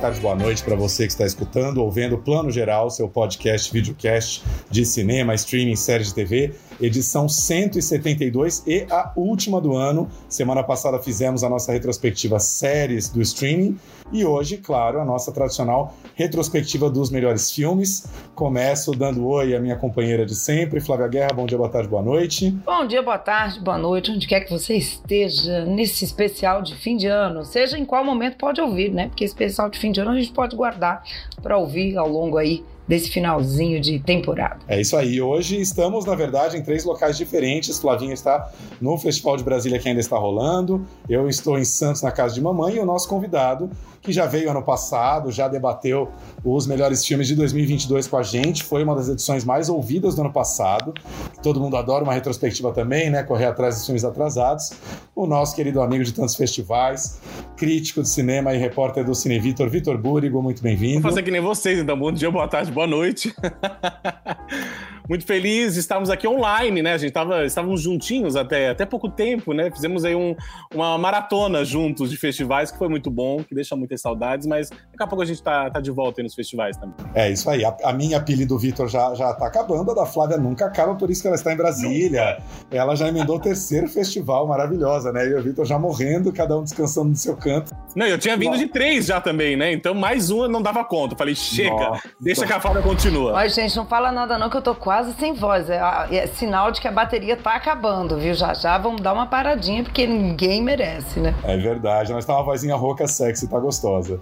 Tarde, boa noite para você que está escutando ou vendo Plano Geral, seu podcast, videocast de cinema, streaming, séries de TV, edição 172 e a última do ano. Semana passada fizemos a nossa retrospectiva séries do streaming e hoje, claro, a nossa tradicional retrospectiva dos melhores filmes. Começo dando oi à minha companheira de sempre, Flávia Guerra. Bom dia, boa tarde, boa noite. Bom dia, boa tarde, boa noite, onde quer que você esteja nesse especial de fim de ano, seja em qual momento pode ouvir, né? Porque especial de fim de ano a gente pode guardar para ouvir ao longo aí desse finalzinho de temporada. É isso aí. Hoje estamos, na verdade, em três locais diferentes. Flavinha está no Festival de Brasília que ainda está rolando. Eu estou em Santos, na casa de mamãe, e o nosso convidado, que já veio ano passado, já debateu os melhores filmes de 2022 com a gente. Foi uma das edições mais ouvidas do ano passado. Todo mundo adora uma retrospectiva também, né? Correr atrás dos filmes atrasados. O nosso querido amigo de tantos festivais, crítico de cinema e repórter do Cine Vitor, Vitor Búrigo, muito bem-vindo. Vou fazer que nem vocês, então. Bom dia, boa tarde, boa noite. Muito feliz, estamos aqui online, né? A gente tava, estávamos juntinhos até, até pouco tempo, né? Fizemos aí um, uma maratona juntos de festivais, que foi muito bom, que deixa muitas saudades, mas daqui a pouco a gente tá, tá de volta aí nos festivais também. É isso aí. A, a minha apelido do Vitor já, já tá acabando, a da Flávia nunca acaba, por isso que ela está em Brasília. Ela já emendou o terceiro festival, maravilhosa, né? E o Vitor já morrendo, cada um descansando no seu canto. Não, eu tinha vindo de três já também, né? Então mais uma não dava conta. Eu falei, chega, Nossa. deixa que a Flávia continua. Mas, gente, não fala nada não, que eu tô quase sem voz. É, é, sinal de que a bateria tá acabando, viu? Já já vamos dar uma paradinha, porque ninguém merece, né? É verdade. Nós tá uma vozinha rouca sexy, tá gostosa.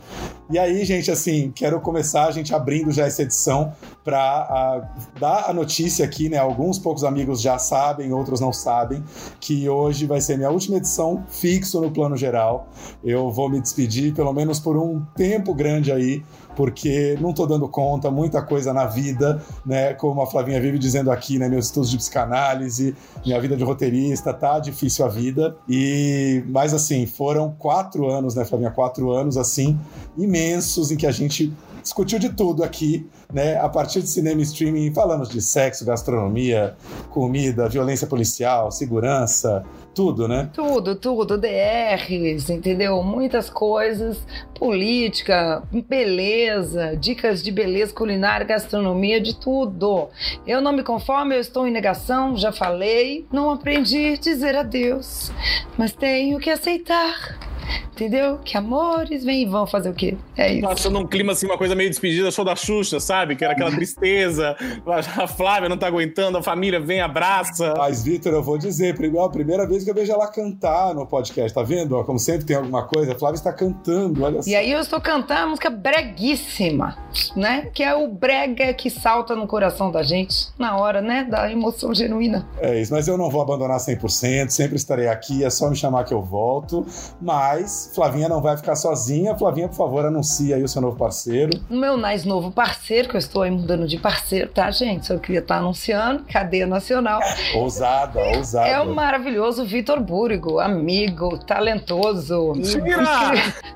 E aí, gente, assim, quero começar a gente abrindo já essa edição para dar a notícia aqui, né? Alguns poucos amigos já sabem, outros não sabem, que hoje vai ser minha última edição fixo no plano geral. Eu vou me despedir, pelo menos por um tempo grande aí, porque não estou dando conta, muita coisa na vida, né? Como a Flavinha vive dizendo aqui, né? Meus estudos de psicanálise, minha vida de roteirista, tá difícil a vida. E, mas assim, foram quatro anos, né, Flavinha? Quatro anos, assim, imensos em que a gente discutiu de tudo aqui, né? A partir de cinema e streaming, falamos de sexo, gastronomia, comida, violência policial, segurança, tudo, né? Tudo, tudo, DRs, entendeu? Muitas coisas, política, beleza, dicas de beleza culinária, gastronomia, de tudo. Eu não me conformo, eu estou em negação, já falei, não aprendi a dizer adeus, mas tenho que aceitar Entendeu? Que amores vêm e vão fazer o quê? É isso. Passando um clima assim, uma coisa meio despedida, show da Xuxa, sabe? Que era aquela tristeza. A Flávia não tá aguentando, a família vem, abraça. Mas, Vitor, eu vou dizer, a primeira vez que eu vejo ela cantar no podcast, tá vendo? Como sempre tem alguma coisa, a Flávia está cantando, olha só. E aí eu estou cantando uma música breguíssima, né? Que é o brega que salta no coração da gente na hora, né? Da emoção genuína. É isso, mas eu não vou abandonar 100%, sempre estarei aqui, é só me chamar que eu volto. Mas mas Flavinha não vai ficar sozinha. Flavinha, por favor, anuncia aí o seu novo parceiro. O meu mais novo parceiro, que eu estou aí mudando de parceiro, tá, gente? Só queria estar anunciando, cadeia nacional. ousada, ousada. É o maravilhoso Vitor Búrigo, amigo, talentoso. Mentira!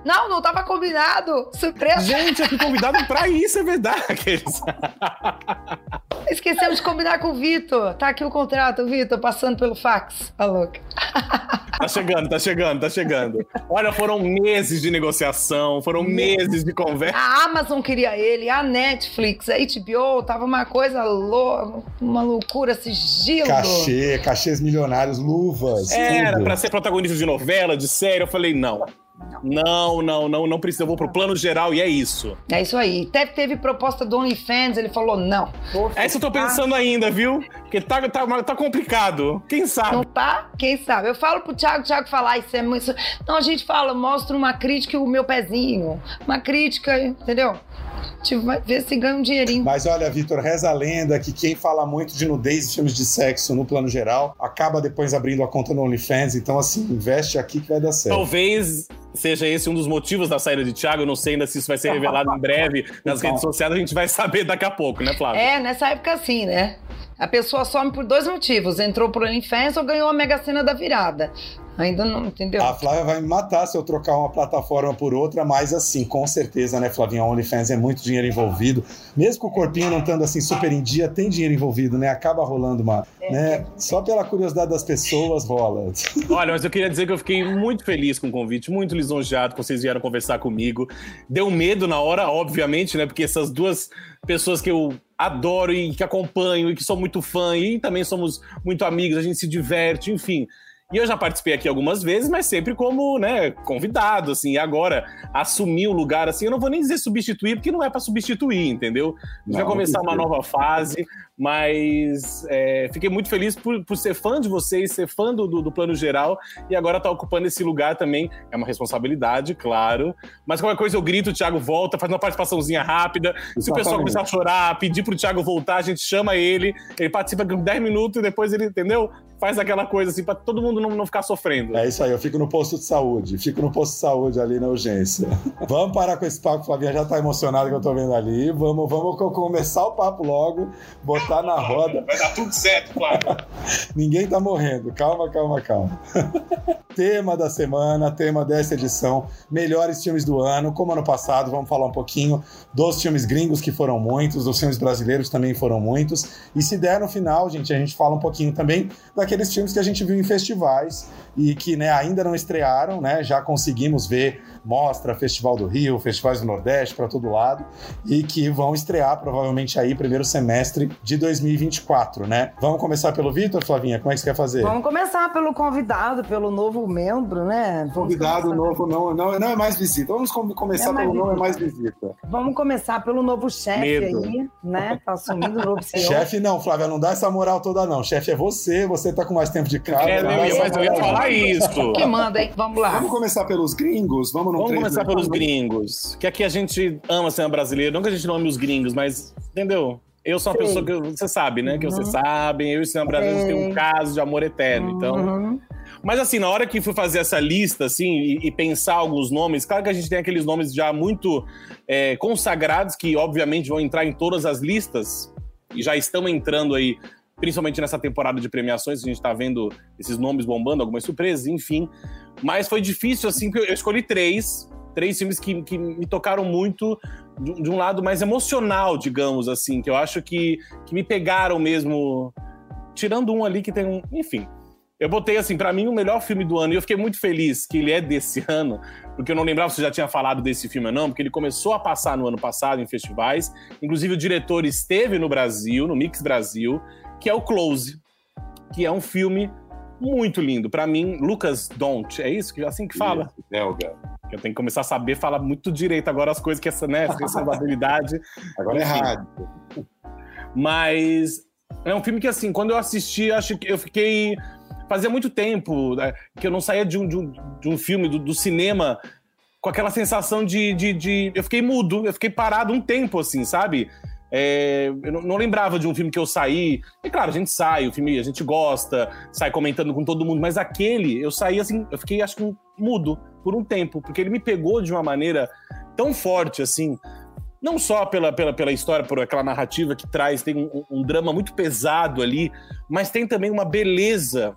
Não, não estava combinado. Surpresa. Gente, eu fui convidado pra isso, é verdade. Esquecemos de combinar com o Vitor. Tá aqui o contrato, Vitor, passando pelo fax. Tá louca. Tá chegando, tá chegando, tá chegando. Olha, foram meses de negociação, foram meses de conversa. A Amazon queria ele, a Netflix, a HBO, tava uma coisa louca, uma loucura, sigilo. Cachê, cachês milionários, luvas. Era tudo. pra ser protagonista de novela, de série. Eu falei, não. Não, não, não, não precisa. Eu vou pro plano geral e é isso. É isso aí. Teve, teve proposta do OnlyFans, ele falou não. É isso que eu tô pensando ainda, viu? Porque tá, tá, tá complicado. Quem sabe? Não tá? Quem sabe? Eu falo pro Thiago, o Thiago falar, ah, isso é muito. Não, a gente fala, mostra uma crítica e o meu pezinho. Uma crítica, entendeu? Tipo, vai ver se ganha um dinheirinho. Mas olha, Vitor, reza a lenda que quem fala muito de nudez e filmes de sexo no plano geral acaba depois abrindo a conta no OnlyFans. Então, assim, investe aqui que vai dar certo. Talvez seja esse um dos motivos da saída de Thiago. Eu não sei ainda se isso vai ser revelado em breve nas então. redes sociais. A gente vai saber daqui a pouco, né, Flávio? É, nessa época sim, né? A pessoa some por dois motivos: entrou pro OnlyFans ou ganhou a Mega Sena da virada. Ainda não, entendeu? A Flávia vai me matar se eu trocar uma plataforma por outra, mas assim, com certeza, né, Flavinha? OnlyFans é muito dinheiro envolvido. Mesmo com o corpinho não estando assim super em dia, tem dinheiro envolvido, né? Acaba rolando uma, é. né? Só pela curiosidade das pessoas rola. Olha, mas eu queria dizer que eu fiquei muito feliz com o convite, muito lisonjeado que vocês vieram conversar comigo. Deu medo na hora, obviamente, né? Porque essas duas pessoas que eu adoro e que acompanho e que sou muito fã e também somos muito amigos, a gente se diverte, enfim. E eu já participei aqui algumas vezes, mas sempre como, né, convidado, assim. E agora, assumir o lugar, assim, eu não vou nem dizer substituir, porque não é para substituir, entendeu? Gente vai começar uma nova fase, mas é, fiquei muito feliz por, por ser fã de vocês, ser fã do, do, do plano geral, e agora tá ocupando esse lugar também. É uma responsabilidade, claro. Mas qualquer coisa eu grito, o Thiago volta, faz uma participaçãozinha rápida. Exatamente. Se o pessoal começar a chorar, pedir pro Thiago voltar, a gente chama ele, ele participa por 10 minutos e depois ele, entendeu? Faz aquela coisa assim para todo mundo não, não ficar sofrendo. É isso aí, eu fico no posto de saúde, fico no posto de saúde ali na urgência. vamos parar com esse papo, Flavinha já tá emocionada que eu tô vendo ali. Vamos, vamos começar o papo logo, botar na roda. Vai dar tudo certo, claro. Ninguém tá morrendo. Calma, calma, calma. tema da semana, tema dessa edição, melhores filmes do ano. Como ano passado, vamos falar um pouquinho dos filmes gringos que foram muitos, dos filmes brasileiros também foram muitos. E se der no final, gente, a gente fala um pouquinho também daquele aqueles filmes que a gente viu em festivais e que né, ainda não estrearam, né? Já conseguimos ver mostra, Festival do Rio, festivais do Nordeste, para todo lado, e que vão estrear provavelmente aí primeiro semestre de 2024, né? Vamos começar pelo Vitor, Flavinha? Como é que você quer fazer? Vamos começar pelo convidado, pelo novo membro, né? Vamos convidado começar... novo não, não, não é mais visita. Vamos começar é pelo não é mais visita. Vamos começar pelo novo chefe aí, né? Tá assumindo o novo CEO. Chefe não, Flávia, não dá essa moral toda não. Chefe é você, você tá com mais tempo de casa. É, mas eu ia falar isso. Que manda, hein? Vamos lá. Vamos começar pelos gringos? Vamos Vamos começar pelos gringos. Que aqui a gente ama ser brasileiro. Não que a gente não ame os gringos, mas, entendeu? Eu sou uma Sim. pessoa que você sabe, né? Uhum. Que vocês sabem, eu e o cinema brasileiro tem um caso de amor eterno. Então. Uhum. Mas assim, na hora que fui fazer essa lista, assim, e, e, pensar alguns nomes, claro que a gente tem aqueles nomes já muito é, consagrados, que obviamente vão entrar em todas as listas, e já estão entrando aí, principalmente nessa temporada de premiações, a gente está vendo esses nomes bombando, algumas surpresas, enfim. Mas foi difícil, assim, que eu escolhi três, três filmes que, que me tocaram muito de, de, um lado mais emocional, digamos assim, que eu acho que, que me pegaram mesmo, tirando um ali que tem um. Enfim. Eu botei assim, para mim, o melhor filme do ano, e eu fiquei muito feliz que ele é desse ano, porque eu não lembrava se você já tinha falado desse filme ou não, porque ele começou a passar no ano passado em festivais. Inclusive, o diretor esteve no Brasil, no Mix Brasil, que é o Close, que é um filme muito lindo. Para mim, Lucas Don't, é isso que assim que fala? Isso, belga. Eu tenho que começar a saber falar muito direito agora as coisas que essa, né, essa habilidade. agora é rádio. Mas é um filme que assim, quando eu assisti, acho que eu fiquei fazia muito tempo né, que eu não saía de um, de um, de um filme do, do, cinema com aquela sensação de, de, de, eu fiquei mudo, eu fiquei parado um tempo assim, sabe? É, eu não, lembrava de um filme que eu saí. E claro, a gente sai, o filme a gente gosta, sai comentando com todo mundo, mas aquele eu saí assim, eu fiquei acho que mudo por um tempo, porque ele me pegou de uma maneira tão forte assim. Não só pela, pela, pela história, por aquela narrativa que traz, tem um, um drama muito pesado ali, mas tem também uma beleza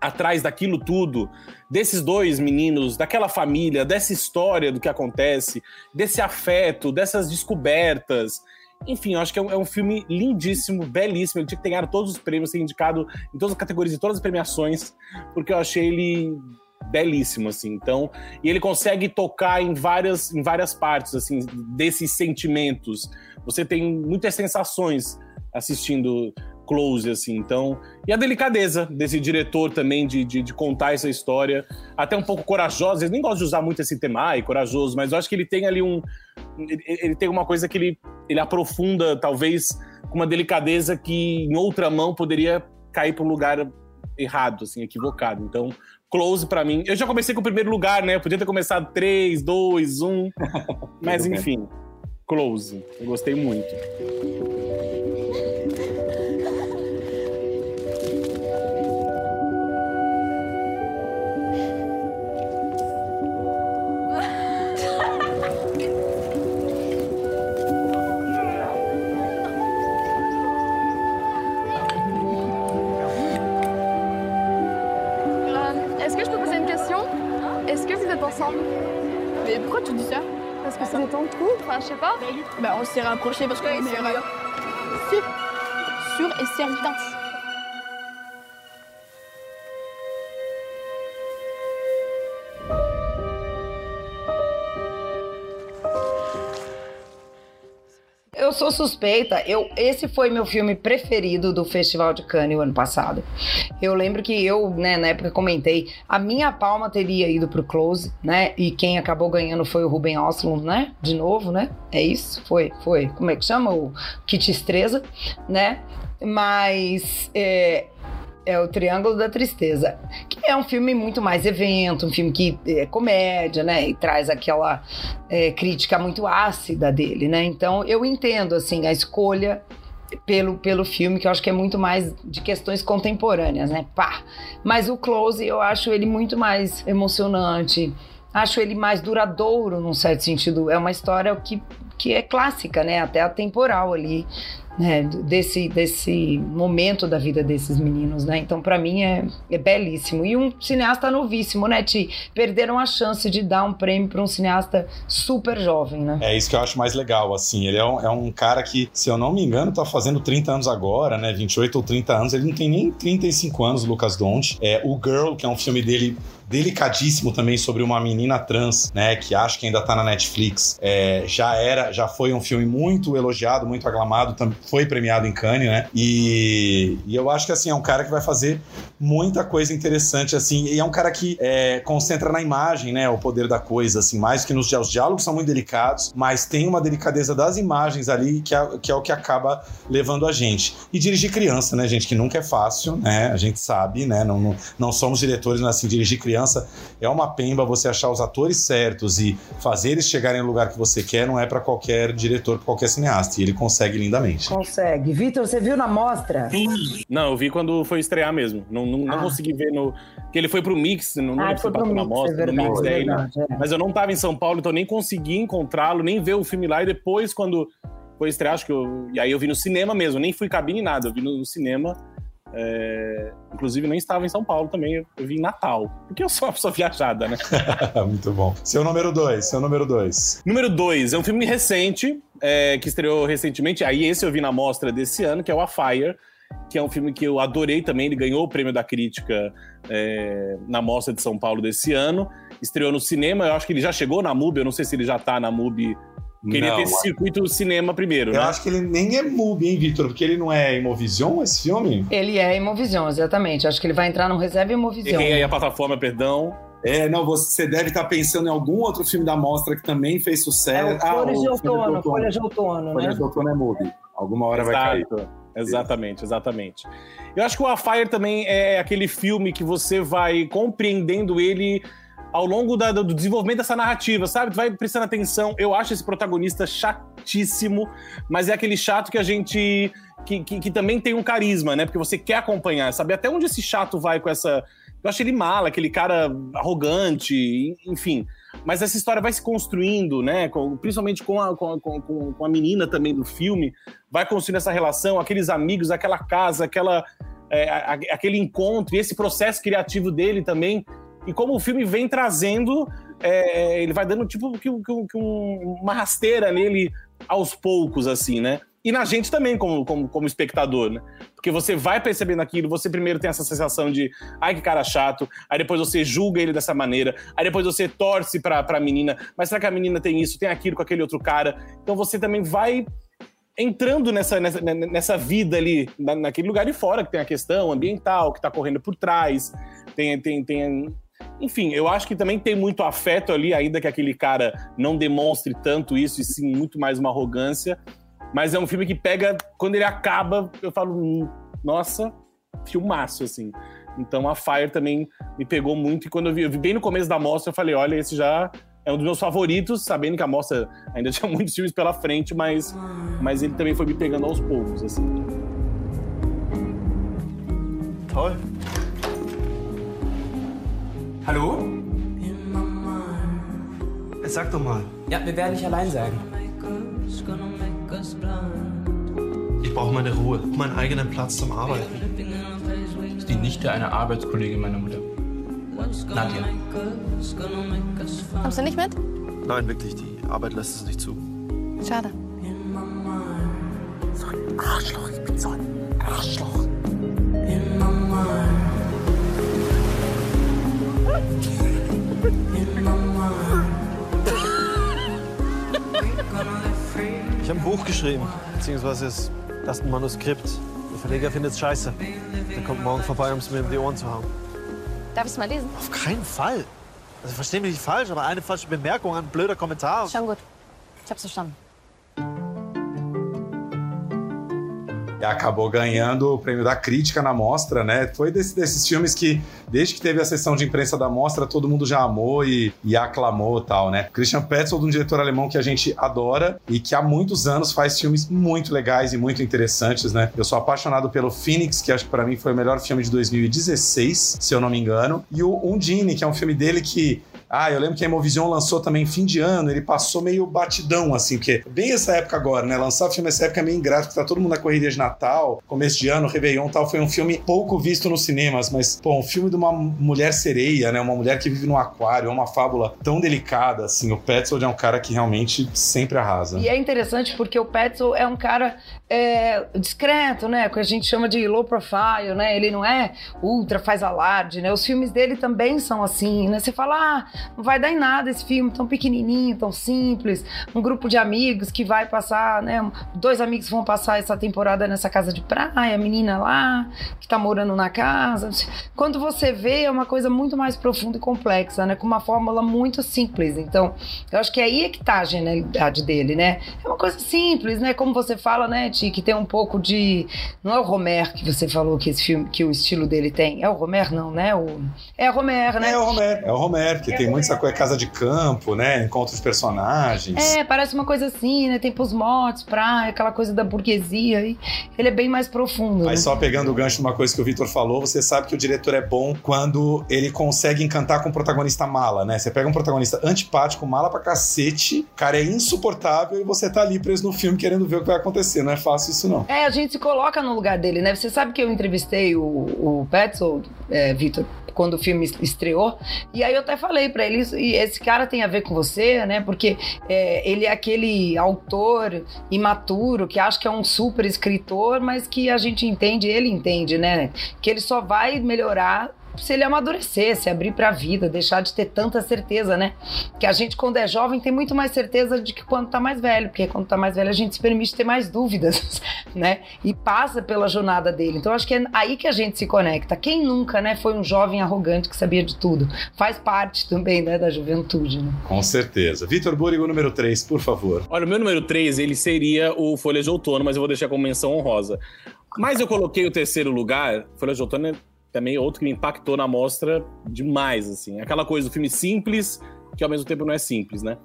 atrás daquilo tudo, desses dois meninos, daquela família, dessa história do que acontece, desse afeto, dessas descobertas. Enfim, eu acho que é um, é um, filme lindíssimo, belíssimo. Ele tinha que ter ganhado todos os prêmios, ser indicado em todas as categorias e todas as premiações, porque eu achei ele belíssimo, assim. Então, e ele consegue tocar em várias, em várias partes, assim, desses sentimentos. Você tem muitas sensações assistindo Close, assim. Então, e a delicadeza desse diretor também de, de, de, contar essa história, até um pouco corajosa. Eu nem gosto de usar muito esse tema, e corajoso, mas eu acho que ele tem ali um. Ele, ele tem uma coisa que ele, ele aprofunda, talvez, com uma delicadeza que em outra mão poderia cair para um lugar errado, assim, equivocado. Então, Close para mim. Eu já comecei com o primeiro lugar, né? Eu podia ter começado 3, 2, 1. mas enfim, Close. Eu gostei muito. Je sais pas. Bah, on s'est rapproché parce qu'on est meilleurs. Sûr et certain. Sou suspeita. Eu, esse foi meu filme preferido do Festival de Cannes o ano passado. Eu lembro que eu, né, na época comentei, a minha palma teria ido pro Close, né? E quem acabou ganhando foi o Ruben Östlund, né? De novo, né? É isso? Foi, foi. Como é que chama? O Kit Estreza, né? Mas é, é o Triângulo da Tristeza, que é um filme muito mais evento, um filme que é comédia, né, e traz aquela é, crítica muito ácida dele, né. Então eu entendo assim a escolha pelo, pelo filme, que eu acho que é muito mais de questões contemporâneas, né? Pá. Mas o Close eu acho ele muito mais emocionante, acho ele mais duradouro, num certo sentido. É uma história que, que é clássica, né? Até atemporal ali né, desse, desse momento da vida desses meninos, né? Então, para mim, é, é belíssimo. E um cineasta novíssimo, né, Ti? Perderam a chance de dar um prêmio para um cineasta super jovem, né? É isso que eu acho mais legal, assim. Ele é um, é um cara que, se eu não me engano, tá fazendo 30 anos agora, né? 28 ou 30 anos. Ele não tem nem 35 anos, Lucas Dont. É, o Girl, que é um filme dele delicadíssimo também sobre uma menina trans, né, que acho que ainda tá na Netflix. É, já era, já foi um filme muito elogiado, muito aclamado, foi premiado em Cannes, né? E, e eu acho que assim é um cara que vai fazer muita coisa interessante assim, e é um cara que é, concentra na imagem, né, o poder da coisa, assim, mais que nos os diálogos são muito delicados, mas tem uma delicadeza das imagens ali que é, que é o que acaba levando a gente. E dirigir criança, né, gente, que nunca é fácil, né? A gente sabe, né? Não, não, não somos diretores, mas assim, dirigir criança é uma pemba você achar os atores certos e fazer eles chegarem no lugar que você quer, não é para qualquer diretor, para qualquer cineasta. E ele consegue lindamente. Consegue. Vitor, você viu na mostra? Não, eu vi quando foi estrear mesmo. Não, não, ah. não consegui ver no. Porque ele foi pro Mix, não ah, foi pro mix, na mostra, é verdade, no Mix daí. Verdade, é. Mas eu não tava em São Paulo, então nem consegui encontrá-lo, nem ver o filme lá. E depois, quando foi estrear, acho que eu. E aí eu vi no cinema mesmo, nem fui cabine nada, eu vi no, no cinema. É, inclusive, nem estava em São Paulo também, eu, eu vim em Natal. Porque eu sou uma pessoa viajada, né? Muito bom. Seu número dois, seu número dois. Número dois é um filme recente, é, que estreou recentemente. Aí esse eu vi na mostra desse ano, que é o A Fire, que é um filme que eu adorei também. Ele ganhou o prêmio da crítica é, na mostra de São Paulo desse ano. Estreou no cinema, eu acho que ele já chegou na MUBI, eu não sei se ele já está na MUBI Queria não, ter esse circuito do cinema primeiro, Eu né? acho que ele nem é MUBI, hein, Vitor? Porque ele não é Imovision, esse filme? Ele é Imovision, exatamente. Acho que ele vai entrar no Reserva Imovision. E aí a plataforma, perdão. É, não, você deve estar pensando em algum outro filme da mostra que também fez sucesso. É ah, de Outono, Folha de Outono, Folha né? de Outono é MUBI. Alguma hora Exato. vai cair. Exatamente, exatamente. Eu acho que o A Fire também é aquele filme que você vai compreendendo ele ao longo da, do desenvolvimento dessa narrativa, sabe? Tu vai prestando atenção. Eu acho esse protagonista chatíssimo, mas é aquele chato que a gente. Que, que, que, também tem um carisma, né? Porque você quer acompanhar, sabe? Até onde esse chato vai com essa. Eu acho ele mala, aquele cara arrogante, enfim. Mas essa história vai se construindo, né? Principalmente com a, com, com, com a menina também do filme. Vai construindo essa relação, aqueles amigos, aquela casa, aquela. É, aquele encontro e esse processo criativo dele também e como o filme vem trazendo, é, ele vai dando tipo que, que, que um, uma rasteira nele aos poucos, assim, né? E na gente também, como, como, como espectador, né? Porque você vai percebendo aquilo, você primeiro tem essa sensação de ai que cara chato, aí depois você julga ele dessa maneira, aí depois você torce pra, pra menina, mas será que a menina tem isso, tem aquilo com aquele outro cara? Então você também vai entrando nessa, nessa, nessa vida ali, naquele lugar de fora, que tem a questão ambiental, que tá correndo por trás, tem, tem, tem enfim, eu acho que também tem muito afeto ali, ainda que aquele cara não demonstre tanto isso, e sim muito mais uma arrogância. Mas é um filme que pega, quando ele acaba, eu falo, hum, nossa, filmaço, assim. Então a Fire também me pegou muito, e quando eu vi, eu vi bem no começo da mostra, eu falei, olha, esse já é um dos meus favoritos, sabendo que a mostra ainda tinha muitos filmes pela frente, mas, mas ele também foi me pegando aos poucos, assim. Toll. Hallo? Sag doch mal. Ja, wir werden nicht allein sein. Ich brauche meine Ruhe, meinen eigenen Platz zum Arbeiten. Das ist die Nichte einer Arbeitskollegin meiner Mutter. Nadja. Kommst du nicht mit? Nein, wirklich, die Arbeit lässt es nicht zu. Schade. So ein Arschloch, ich bin so ein Arschloch. In my mind, Ich habe ein Buch geschrieben, beziehungsweise ist das ein Manuskript. Der Verleger findet es scheiße. Der kommt morgen vorbei, um es mir in die Ohren zu hauen. Darf ich es mal lesen? Auf keinen Fall. Also versteh mich nicht falsch, aber eine falsche Bemerkung, ein blöder Kommentar. Schon gut. Ich hab's verstanden. Acabou ganhando o prêmio da crítica na mostra, né? Foi desse- desses filmes que, desde que teve a sessão de imprensa da mostra, todo mundo já amou e, e aclamou tal, né? Christian Petzold, um diretor alemão que a gente adora e que há muitos anos faz filmes muito legais e muito interessantes, né? Eu sou apaixonado pelo Phoenix, que acho que pra mim foi o melhor filme de 2016, se eu não me engano. E o Undine, que é um filme dele que ah, eu lembro que a Emovision lançou também fim de ano, ele passou meio batidão, assim, porque bem essa época agora, né? Lançar filme nessa época é meio ingrato, porque tá todo mundo na correria de Natal, começo de ano, Réveillon tal. Foi um filme pouco visto nos cinemas, mas, pô, um filme de uma mulher sereia, né? Uma mulher que vive no aquário, é uma fábula tão delicada, assim. O Petzold é um cara que realmente sempre arrasa. E é interessante porque o Petzold é um cara é, discreto, né? Que a gente chama de low profile, né? Ele não é ultra, faz alarde, né? Os filmes dele também são assim, né? Você fala, ah, não vai dar em nada esse filme tão pequenininho, tão simples. Um grupo de amigos que vai passar, né? Dois amigos vão passar essa temporada nessa casa de praia, a menina lá, que tá morando na casa. Quando você vê, é uma coisa muito mais profunda e complexa, né? Com uma fórmula muito simples. Então, eu acho que aí é que tá a genialidade dele, né? É uma coisa simples, né? Como você fala, né, Ti, que tem um pouco de. Não é o Romer que você falou que esse filme, que o estilo dele tem. É o Romer, não, né? O... É o Romer, né? É o Romer, é o Romer, que tem muito essa coisa, casa de campo, né? Encontra os personagens. É, parece uma coisa assim, né? Tem pros mortos, praia, aquela coisa da burguesia. Ele é bem mais profundo. Mas né? só pegando o gancho de uma coisa que o Vitor falou, você sabe que o diretor é bom quando ele consegue encantar com o protagonista mala, né? Você pega um protagonista antipático, mala pra cacete, o cara é insuportável e você tá ali preso no filme querendo ver o que vai acontecer. Não é fácil isso, não. É, a gente se coloca no lugar dele, né? Você sabe que eu entrevistei o, o Petzold, é, Vitor, quando o filme estreou, e aí eu até falei pra ele, "Isso- e esse cara tem a ver com você, né? Porque é, ele é aquele autor imaturo que acha que é um super escritor, mas que a gente entende, ele entende, né? Que ele só vai melhorar se ele amadurecer, se abrir pra vida, deixar de ter tanta certeza, né? Que a gente, quando é jovem, tem muito mais certeza de que quando tá mais velho, porque quando tá mais velho a gente se permite ter mais dúvidas, né? E passa pela jornada dele. Então acho que é aí que a gente se conecta. Quem nunca, né, foi um jovem arrogante que sabia de tudo? Faz parte também, né, da juventude, né? Com certeza. Vitor Burigo, número 3, por favor. Olha, o meu número 3, ele seria o Folha de Outono, mas eu vou deixar como menção honrosa. Mas eu coloquei o terceiro lugar, Folha de Outono é também outro que me impactou na mostra demais, assim. Aquela coisa do filme simples, que ao mesmo tempo não é simples, né?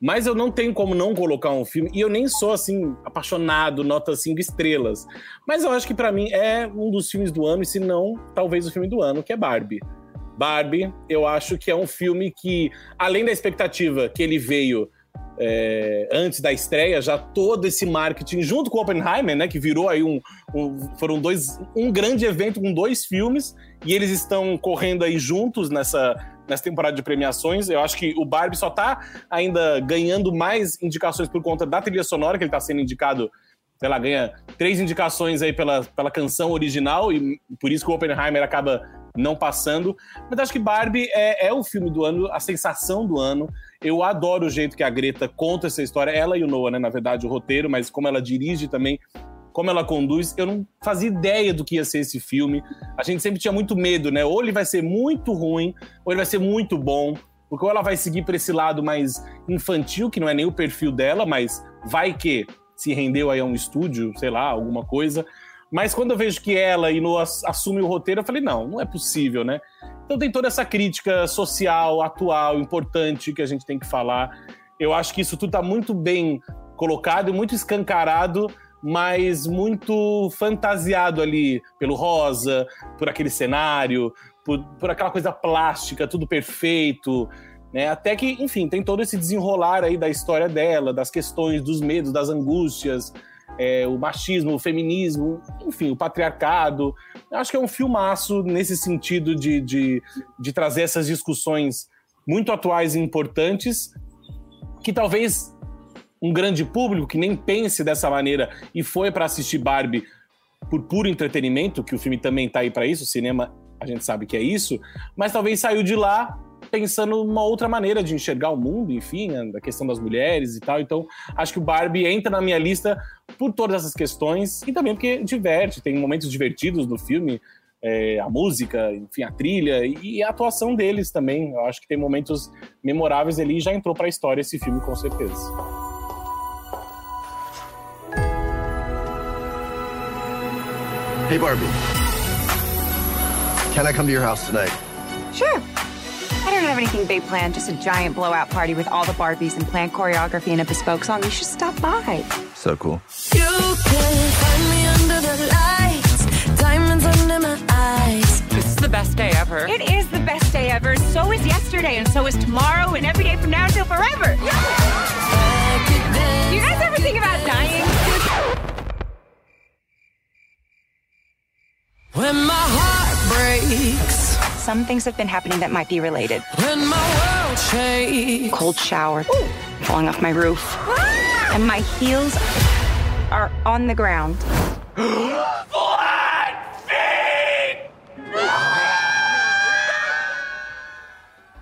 Mas eu não tenho como não colocar um filme, e eu nem sou, assim, apaixonado, nota cinco estrelas. Mas eu acho que pra mim é um dos filmes do ano, e se não, talvez o filme do ano, que é Barbie. Barbie, eu acho que é um filme que, além da expectativa que ele veio é, antes da estreia, já todo esse marketing, junto com o Oppenheimer, né, que virou aí um, um- foram dois, um grande evento com dois filmes, e eles estão correndo aí juntos nessa, nessa temporada de premiações. Eu acho que o Barbie só tá ainda ganhando mais indicações por conta da trilha sonora, que ele tá sendo indicado, lá, ganha três indicações aí pela, pela canção original, e por isso que o Oppenheimer acaba não passando. Mas acho que Barbie é, é o filme do ano, a sensação do ano. Eu adoro o jeito que a Greta conta essa história. Ela e o Noah, né? Na verdade, o roteiro, mas como ela dirige também, como ela conduz. Eu não fazia ideia do que ia ser esse filme. A gente sempre tinha muito medo, né? Ou ele vai ser muito ruim, ou ele vai ser muito bom. Porque ou ela vai seguir para esse lado mais infantil, que não é nem o perfil dela, mas vai que se rendeu aí a um estúdio, sei lá, alguma coisa. Mas quando eu vejo que ela e Noah assume o roteiro, eu falei, não, não é possível, né? Então tem toda essa crítica social, atual, importante que a gente tem que falar. Eu acho que isso tudo está muito bem colocado e muito escancarado, mas muito fantasiado ali pelo rosa, por aquele cenário, por, por aquela coisa plástica, tudo perfeito. Né? Até que, enfim, tem todo esse desenrolar aí da história dela, das questões, dos medos, das angústias, é, o machismo, o feminismo, enfim, o patriarcado. Eu acho que é um filmaço nesse sentido de, de, de trazer essas discussões muito atuais e importantes, que talvez um grande público que nem pense dessa maneira e foi para assistir Barbie por puro entretenimento, que o filme também tá aí para isso, o cinema a gente sabe que é isso, mas talvez saiu de lá pensando uma outra maneira de enxergar o mundo, enfim, né, da questão das mulheres e tal. Então, acho que o Barbie entra na minha lista por todas essas questões e também porque diverte, tem momentos divertidos no filme. É, a música, enfim, a trilha e a atuação deles também. Eu acho que tem momentos memoráveis ali e já entrou para a história esse filme, com certeza. Hey, Barbie. Can I come to your house tonight? Sure. I don't have anything big planned, just a giant blowout party with all the Barbies and planned choreography and a bespoke song. You should stop by. So cool. You can find me under the lights, diamonds under my eyes. This is the best day ever. It is the best day ever. So is yesterday, and so is tomorrow, and every day from now until forever. You guys ever think about dying? When my heart breaks, Some things have been happening that might be related. when my world shakes. Cold shower, falling off my roof, and my heels are on the ground.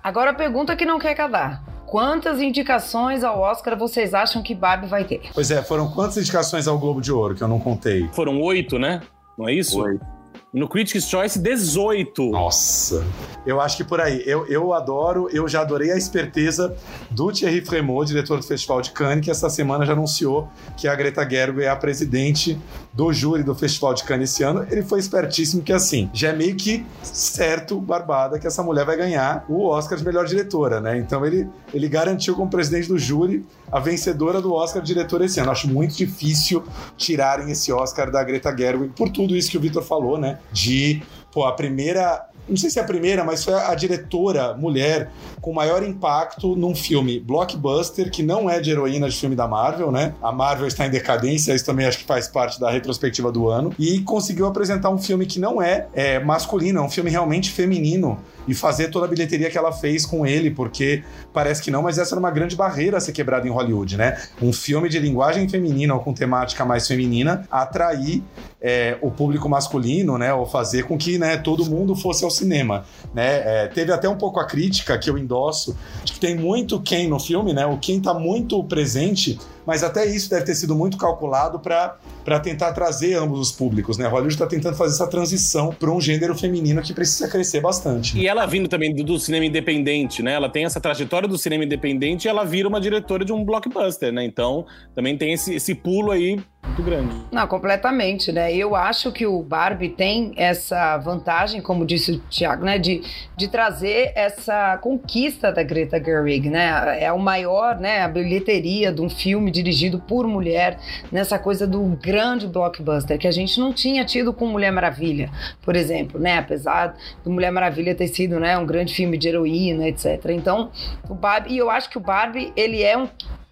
Agora a pergunta que não quer calar. Quantas indicações ao Oscar vocês acham que Barbie vai ter? Pois é, foram quantas indicações ao Globo de Ouro que eu não contei? Foram oito, né? Não é isso? Oito. No Critics' Choice, 18. Nossa, eu acho que por aí. Eu, eu adoro, eu já adorei a esperteza do Thierry Fremont, diretor do Festival de Cannes, que essa semana já anunciou que a Greta Gerwig é a presidente do júri do Festival de Cannes esse ano. Ele foi espertíssimo que assim, já é meio que certo, barbada, que essa mulher vai ganhar o Oscar de melhor diretora, né? Então ele, ele garantiu como presidente do júri a vencedora do Oscar de diretora esse ano. Acho muito difícil tirarem esse Oscar da Greta Gerwig por tudo isso que o Vitor falou, né? De, pô, a primeira não sei se é a primeira, mas foi a diretora mulher com maior impacto num filme blockbuster, que não é de heroína de filme da Marvel, né? A Marvel está em decadência, isso também acho que faz parte da retrospectiva do ano. E conseguiu apresentar um filme que não é, é masculino, é um filme realmente feminino. E fazer toda a bilheteria que ela fez com ele, porque parece que não, mas essa era uma grande barreira a ser quebrada em Hollywood, né? Um filme de linguagem feminina ou com temática mais feminina atrair é, o público masculino, né? Ou fazer com que né, todo mundo fosse ao cinema, né? É, teve até um pouco a crítica que eu endosso de que tem muito Ken no filme, né? O Ken tá muito presente, mas até isso deve ter sido muito calculado para tentar trazer ambos os públicos, né? Hollywood está tentando fazer essa transição para um gênero feminino que precisa crescer bastante. E ela vindo também do, do, cinema independente, né? Ela tem essa trajetória do cinema independente e ela vira uma diretora de um blockbuster, né? Então também tem esse, esse pulo aí muito grande. Não, completamente, né? Eu acho que o Barbie tem essa vantagem, como disse o Thiago, né? De, de trazer essa conquista da Greta Gerwig, né? É o maior, né? A bilheteria de um filme dirigido por mulher nessa coisa do grande blockbuster que a gente não tinha tido com Mulher Maravilha, por exemplo, né? Apesar do Mulher Maravilha ter sido, né? Um grande filme de heroína, etc. Então, o Barbie, e eu acho que o Barbie, ele é um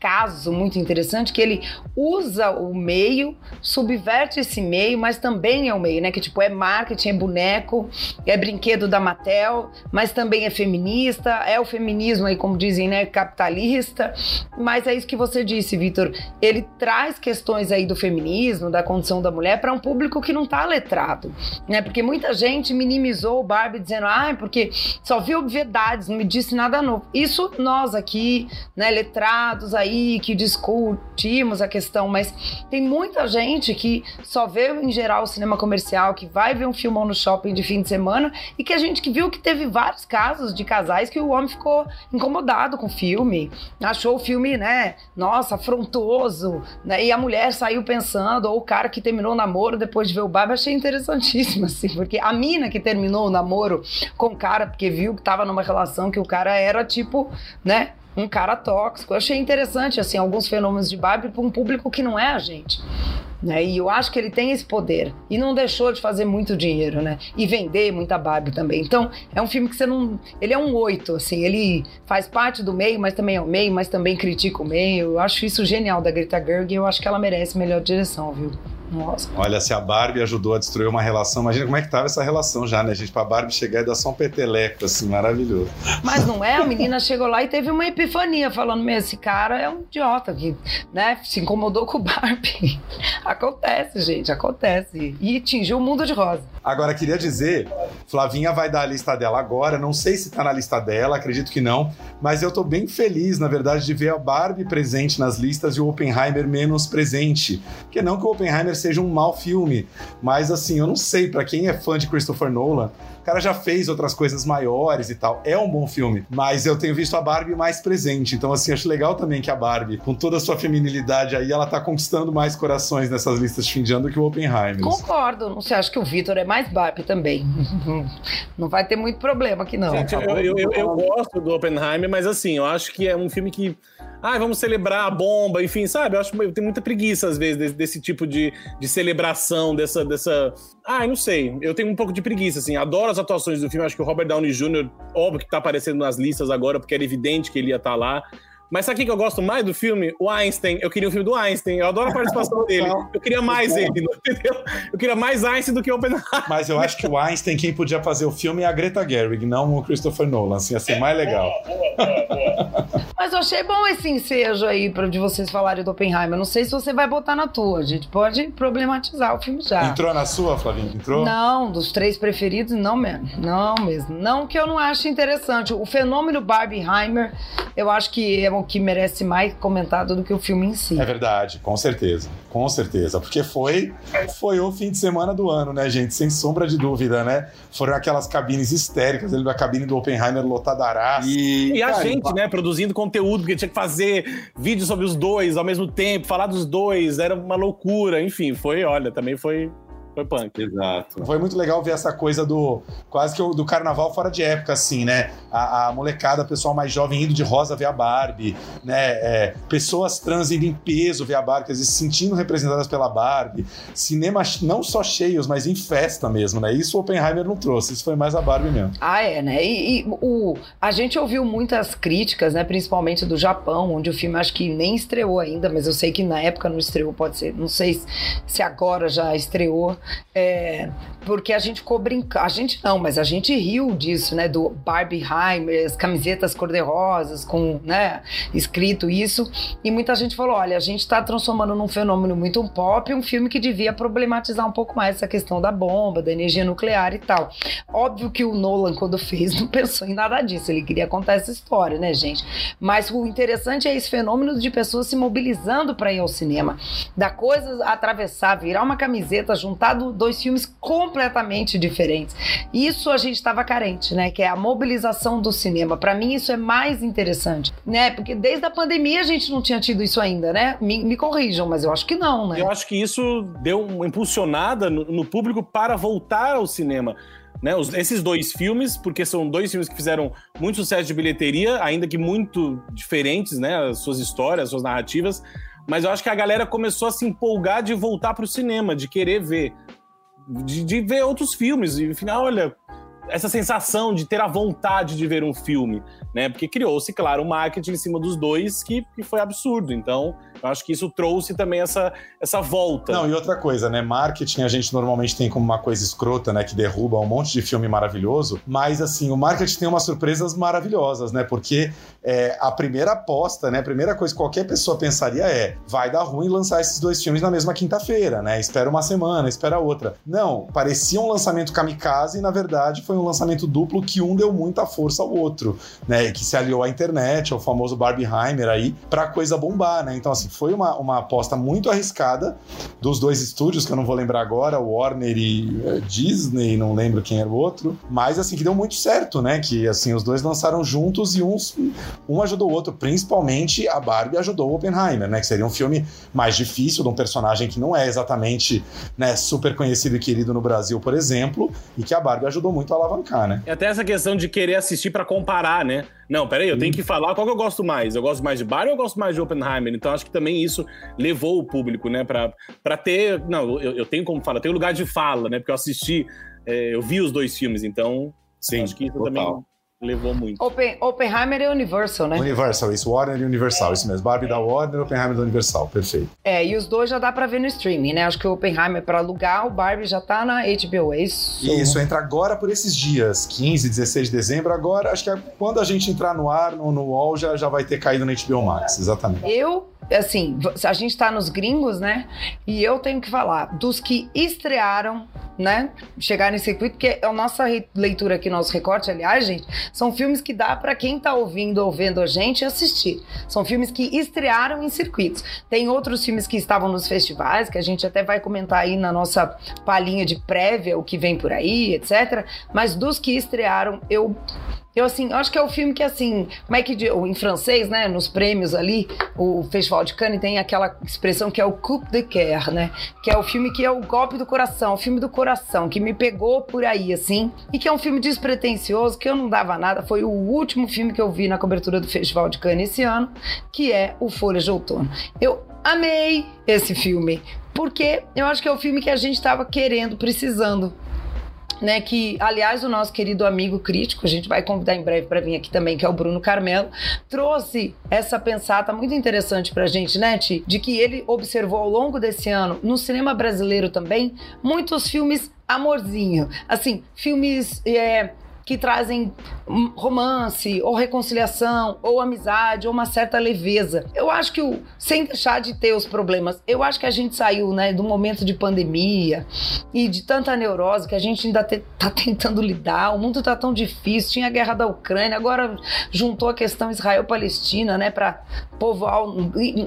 caso muito interessante que ele usa o meio, subverte esse meio, mas também é o meio, né? Que tipo é marketing, é boneco, é brinquedo da Mattel, mas também é feminista, é o feminismo aí, como dizem, né? Capitalista. Mas é isso que você disse, Vitor. Ele traz questões aí do feminismo, da condição da mulher para um público que não tá letrado, né? Porque muita gente minimizou o Barbie dizendo, ah, porque só viu obviedades, não me disse nada novo. Isso nós aqui, né, letrados aí que discutimos a questão, mas tem muita gente que só vê em geral o cinema comercial, que vai ver um filmão no shopping de fim de semana e que a gente que viu que teve vários casos de casais que o homem ficou incomodado com o filme, achou o filme, né, nossa, afrontoso, né, e a mulher saiu pensando, ou o cara que terminou o namoro depois de ver o Barbie, achei interessantíssimo, assim, porque a mina que terminou o namoro com o cara, porque viu que tava numa relação que o cara era tipo, né, um cara tóxico. Eu achei interessante, assim, alguns fenômenos de Barbie para um público que não é a gente. Né? E eu acho que ele tem esse poder. E não deixou de fazer muito dinheiro, né? E vender muita Barbie também. Então, é um filme que você não. Ele é um oito, assim. Ele faz parte do meio, mas também é o meio, mas também critica o meio. Eu acho isso genial da Greta Gerwig e eu acho que ela merece melhor direção, viu? Nossa. Olha, se a Barbie ajudou a destruir uma relação, imagina como é que tava essa relação já, né, gente? Pra Barbie chegar e dar só um peteleco, assim, maravilhoso. Mas não é? A menina chegou lá e teve uma epifania, falando: Meu, esse cara é um idiota que né, se incomodou com o Barbie. Acontece, gente, acontece. E tingiu o mundo de rosa. Agora, queria dizer, Flavinha vai dar a lista dela agora, não sei se tá na lista dela, acredito que não, mas eu tô bem feliz, na verdade, de ver a Barbie presente nas listas e o Oppenheimer menos presente. Porque não que o Oppenheimer seja um mau filme, mas assim, eu não sei, pra quem é fã de Christopher Nolan, cara já fez outras coisas maiores e tal. É um bom filme, mas eu tenho visto a Barbie mais presente. Então, assim, acho legal também que a Barbie, com toda a sua feminilidade aí, ela tá conquistando mais corações nessas listas de fim de ano do que o Oppenheimer. Concordo. Não sei, acho que o Vitor é mais Barbie também. Não vai ter muito problema aqui, não. Gente, eu, eu, eu, eu gosto do Oppenheimer, mas assim, eu acho que é um filme que. Ah, vamos celebrar a bomba, enfim, sabe? Eu acho que eu tenho muita preguiça, às vezes, desse, desse tipo de, de celebração, dessa, dessa. Ah, não sei. Eu tenho um pouco de preguiça, assim. Adoro as atuações do filme. Acho que o Robert Downey Jr., óbvio que tá aparecendo nas listas agora, porque era evidente que ele ia estar lá. Mas sabe o que eu gosto mais do filme? O Einstein. Eu queria um filme do Einstein. Eu adoro a participação dele. Eu queria mais ele, entendeu? Eu queria mais Einstein do que o Oppenheimer. Mas eu acho que o Einstein, quem podia fazer o filme é a Greta Gerwig, não o Christopher Nolan. Assim, ia ser mais legal. Mas eu achei bom esse ensejo aí pra, de vocês falarem do Oppenheimer. Não sei se você vai botar na tua. A gente pode problematizar o filme já. Entrou na sua, Flavinho? Entrou? Não, dos três preferidos, não mesmo. Não mesmo. Não que eu não ache interessante. O fenômeno Barbieheimer, eu acho que é o que merece mais comentado do que o filme em si. É verdade, com certeza. Com certeza. Porque foi, foi o fim de semana do ano, né, gente? Sem sombra de dúvida, né? Foram aquelas cabines histéricas, ele a cabine do Oppenheimer lotadaraça. E, e a Cara, gente, né, produzindo conteúdo, porque tinha que fazer vídeo sobre os dois ao mesmo tempo, falar dos dois, era uma loucura. Enfim, foi, olha, também foi, foi punk. Exato. Foi muito legal ver essa coisa do quase que o- do carnaval fora de época, assim, né? A, a molecada, o pessoal mais jovem indo de rosa ver a Barbie, né? É, pessoas trans indo em peso ver a Barbie, quer dizer, se sentindo representadas pela Barbie. Cinemas não só cheios, mas em festa mesmo, né? Isso o Oppenheimer não trouxe, isso foi mais a Barbie mesmo. Ah, é, né? E, e o, a gente ouviu muitas críticas, né? Principalmente do Japão, onde o filme acho que nem estreou ainda, mas eu sei que na época não estreou, pode ser. Não sei se- se agora já estreou. É, porque a gente ficou brincando. A gente não, mas a gente riu disso, né? Do Barbieheimer, as camisetas cor-de-rosas, com, né? Escrito isso. E muita gente falou: olha, a gente tá transformando num fenômeno muito pop um filme que devia problematizar um pouco mais essa questão da bomba, da energia nuclear e tal. Óbvio que o Nolan, quando fez, não pensou em nada disso. Ele queria contar essa história, né, gente? Mas o interessante é esse fenômeno de pessoas se mobilizando para ir ao cinema. Da coisa atravessar, virar uma camiseta, juntar do- dois filmes completamente diferentes. Isso a gente estava carente, né? Que é a mobilização do cinema. Para mim, isso é mais interessante, né? Porque desde a pandemia a gente não tinha tido isso ainda, né? Me, me corrijam, mas eu acho que não, né? Eu acho que isso deu uma impulsionada no, no público para voltar ao cinema. Né, os- esses dois filmes, porque são dois filmes que fizeram muito sucesso de bilheteria, ainda que muito diferentes, né? As suas histórias, as suas narrativas. Mas eu acho que a galera começou a se empolgar de voltar para o cinema, de querer ver. De, de ver outros filmes. E, afinal, olha, essa sensação de ter a vontade de ver um filme, né? Porque criou-se, claro, um marketing em cima dos dois que, que foi absurdo. Então, eu acho que isso trouxe também essa, essa volta. Não, e outra coisa, né? Marketing a gente normalmente tem como uma coisa escrota, né? Que derruba um monte de filme maravilhoso. Mas, assim, o marketing tem umas surpresas maravilhosas, né? Porque é, a primeira aposta, né? A primeira coisa que qualquer pessoa pensaria é: vai dar ruim lançar esses dois filmes na mesma quinta-feira, né? Espera uma semana, espera outra. Não, parecia um lançamento kamikaze e, na verdade, foi um lançamento duplo que um deu muita força ao outro, né? Que se aliou à internet, ao famoso Barbieheimer aí, pra coisa bombar, né? Então, assim, foi uma, uma aposta muito arriscada dos dois estúdios, que eu não vou lembrar agora, Warner e eh, Disney, não lembro quem era o outro, mas assim, que deu muito certo, né? Que assim, os dois lançaram juntos e uns, um ajudou o outro, principalmente a Barbie ajudou o Oppenheimer, né? Que seria um filme mais difícil, de um personagem que não é exatamente né, super conhecido e querido no Brasil, por exemplo, e que a Barbie ajudou muito a alavancar, né? E até essa questão de querer assistir pra comparar, né? Não, peraí, eu tenho que falar qual que eu gosto mais. Eu gosto mais de Barbie ou eu gosto mais de Oppenheimer? Então acho que também isso levou o público, né, pra, pra ter. Não, eu, eu tenho como falar, eu tenho lugar de fala, né? Porque eu assisti, é, eu vi os dois filmes, então Sim, acho que isso total. também levou muito. Open, Oppenheimer é Universal, né? Universal, isso, Warner e Universal, isso mesmo. Barbie da Warner, Oppenheimer da Universal, perfeito. É, e os dois já dá pra ver no streaming, né? Acho que o Oppenheimer é pra alugar, o Barbie já tá na HBO, é isso? Isso, entra agora por esses dias, 15, 16 de dezembro. Agora, acho que é quando a gente entrar no ar, no, no UOL, já, já vai ter caído no HBO Max, exatamente. Eu, assim, a gente tá nos gringos, né? E eu tenho que falar dos que estrearam, né? Chegaram em circuito, porque a nossa leitura aqui, nosso recorte, aliás, gente, são filmes que dá pra quem tá ouvindo ou vendo a gente assistir. São filmes que estrearam em circuitos. Tem outros filmes que estavam nos festivais, que a gente até vai comentar aí na nossa palhinha de prévia, o que vem por aí, etc. Mas dos que estrearam, eu eu, assim, acho que é o filme que, assim, como é que, em francês, né, nos prêmios ali, o Festival de Cannes tem aquela expressão que é o coup de cœur, né, que é o filme que é o golpe do coração, o filme do coração, que me pegou por aí, assim, e que é um filme despretensioso, que eu não dava nada, foi o último filme que eu vi na cobertura do Festival de Cannes esse ano, que é o Folha de Outono. Eu amei esse filme, porque eu acho que é o filme que a gente estava querendo, precisando né, que, aliás, o nosso querido amigo crítico, a gente vai convidar em breve para vir aqui também, que é o Bruno Carmelo, trouxe essa pensata muito interessante pra gente, né, Ti? De que ele observou ao longo desse ano, no cinema brasileiro também, muitos filmes amorzinho. Assim, filmes. é, que trazem um romance, ou reconciliação, ou amizade, ou uma certa leveza. Eu acho que, o, sem deixar de ter os problemas, eu acho que a gente saiu, né, do momento de pandemia e de tanta neurose que a gente ainda te, tá tentando lidar. O mundo tá tão difícil. Tinha a guerra da Ucrânia, agora juntou a questão Israel-Palestina, né, para povoar,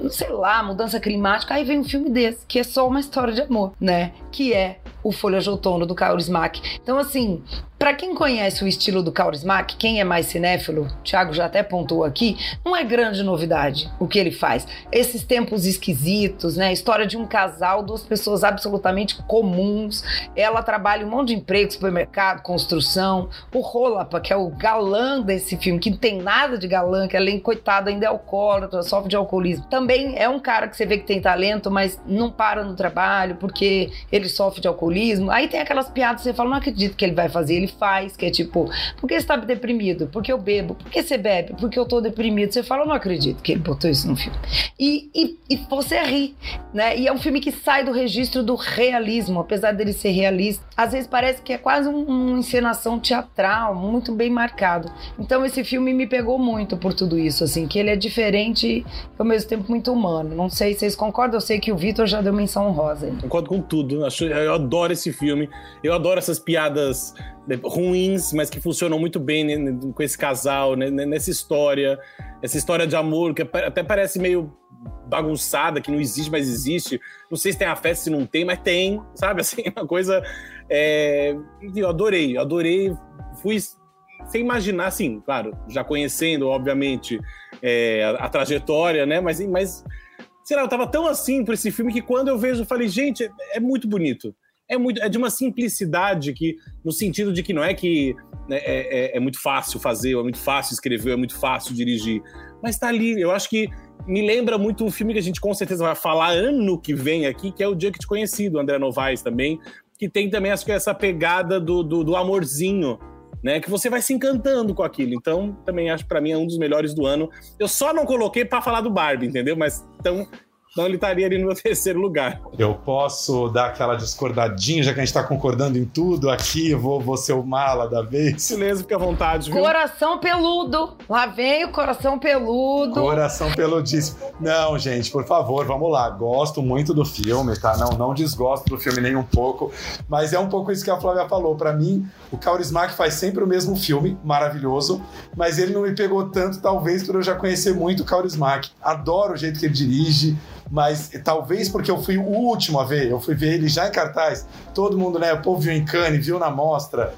sei lá, mudança climática. Aí vem um filme desse, que é só uma história de amor, né, que é o Folha de Outono do Kaurismäki. Então, assim, Pra quem conhece o estilo do Kaurismäki, quem é mais cinéfilo, Thiago já até pontuou aqui, não é grande novidade o que ele faz. Esses tempos esquisitos, né? História de um casal, duas pessoas absolutamente comuns. Ela trabalha um monte de emprego, supermercado, construção. O Rolapa, que é o galã desse filme, que não tem nada de galã, que além, coitado, ainda é alcoólatra, sofre de alcoolismo. Também é um cara que você vê que tem talento, mas não para no trabalho porque ele sofre de alcoolismo. Aí tem aquelas piadas que você fala, não acredito que ele vai fazer. Ele faz, que é tipo, por que você tá deprimido? Porque eu bebo. Por que você bebe? Porque eu tô deprimido. Você fala, eu não acredito que ele botou isso no filme. E, e, e você ri, né? E é um filme que sai do registro do realismo, apesar dele ser realista. Às vezes parece que é quase um- uma encenação teatral, muito bem marcado. Então esse filme me pegou muito por tudo isso, assim, que ele é diferente e ao mesmo tempo muito humano. Não sei se vocês concordam, eu sei que o Vitor já deu menção honrosa. Concordo com tudo. Eu adoro esse filme. Eu adoro essas piadas né, ruins, mas que funcionam muito bem né, com esse casal, né, nessa história. Essa história de amor que até parece meio bagunçada, que não existe, mas existe. Não sei se tem afeto, se não tem, mas tem, sabe? Assim, uma coisa. é, Eu adorei, adorei. Fui sem imaginar, assim, claro, já conhecendo, obviamente, é, a, a trajetória, né? Mas, mas sei lá, eu tava tão assim por esse filme que quando eu vejo, eu falei, gente, é, é muito bonito. É, muito, é de uma simplicidade que, no sentido de que não é que né, é, é- é muito fácil fazer, é muito fácil escrever, é muito fácil dirigir. Mas tá ali. Eu acho que me lembra muito um filme que a gente com certeza vai falar ano que vem aqui, que é o Dia que Te Conheci, do André Novaes também, que tem também, acho que essa pegada do, do, do amorzinho, né? Que você vai se encantando com aquilo. Então, também acho pra mim é um dos melhores do ano. Eu só não coloquei pra falar do Barbie, entendeu? Mas então, então ele estaria ali no meu terceiro lugar. Eu posso dar aquela discordadinha, já que a gente tá concordando em tudo aqui, vou, vou ser o mala da vez. Silêncio, fica à vontade, viu? Coração peludo. Lá vem o coração peludo. Coração peludíssimo. Não, gente, por favor, vamos lá. Gosto muito do filme, tá? Não, não desgosto do filme nem um pouco. Mas é um pouco isso que a Flávia falou. Pra mim, o Kaurismäki faz sempre o mesmo filme, maravilhoso. Mas ele não me pegou tanto, talvez por eu já conhecer muito o Kaurismäki. Adoro o jeito que ele dirige. Mas talvez porque eu fui o último a ver, eu fui ver ele já em cartaz. Todo mundo, né? O povo viu em Cannes, viu na mostra,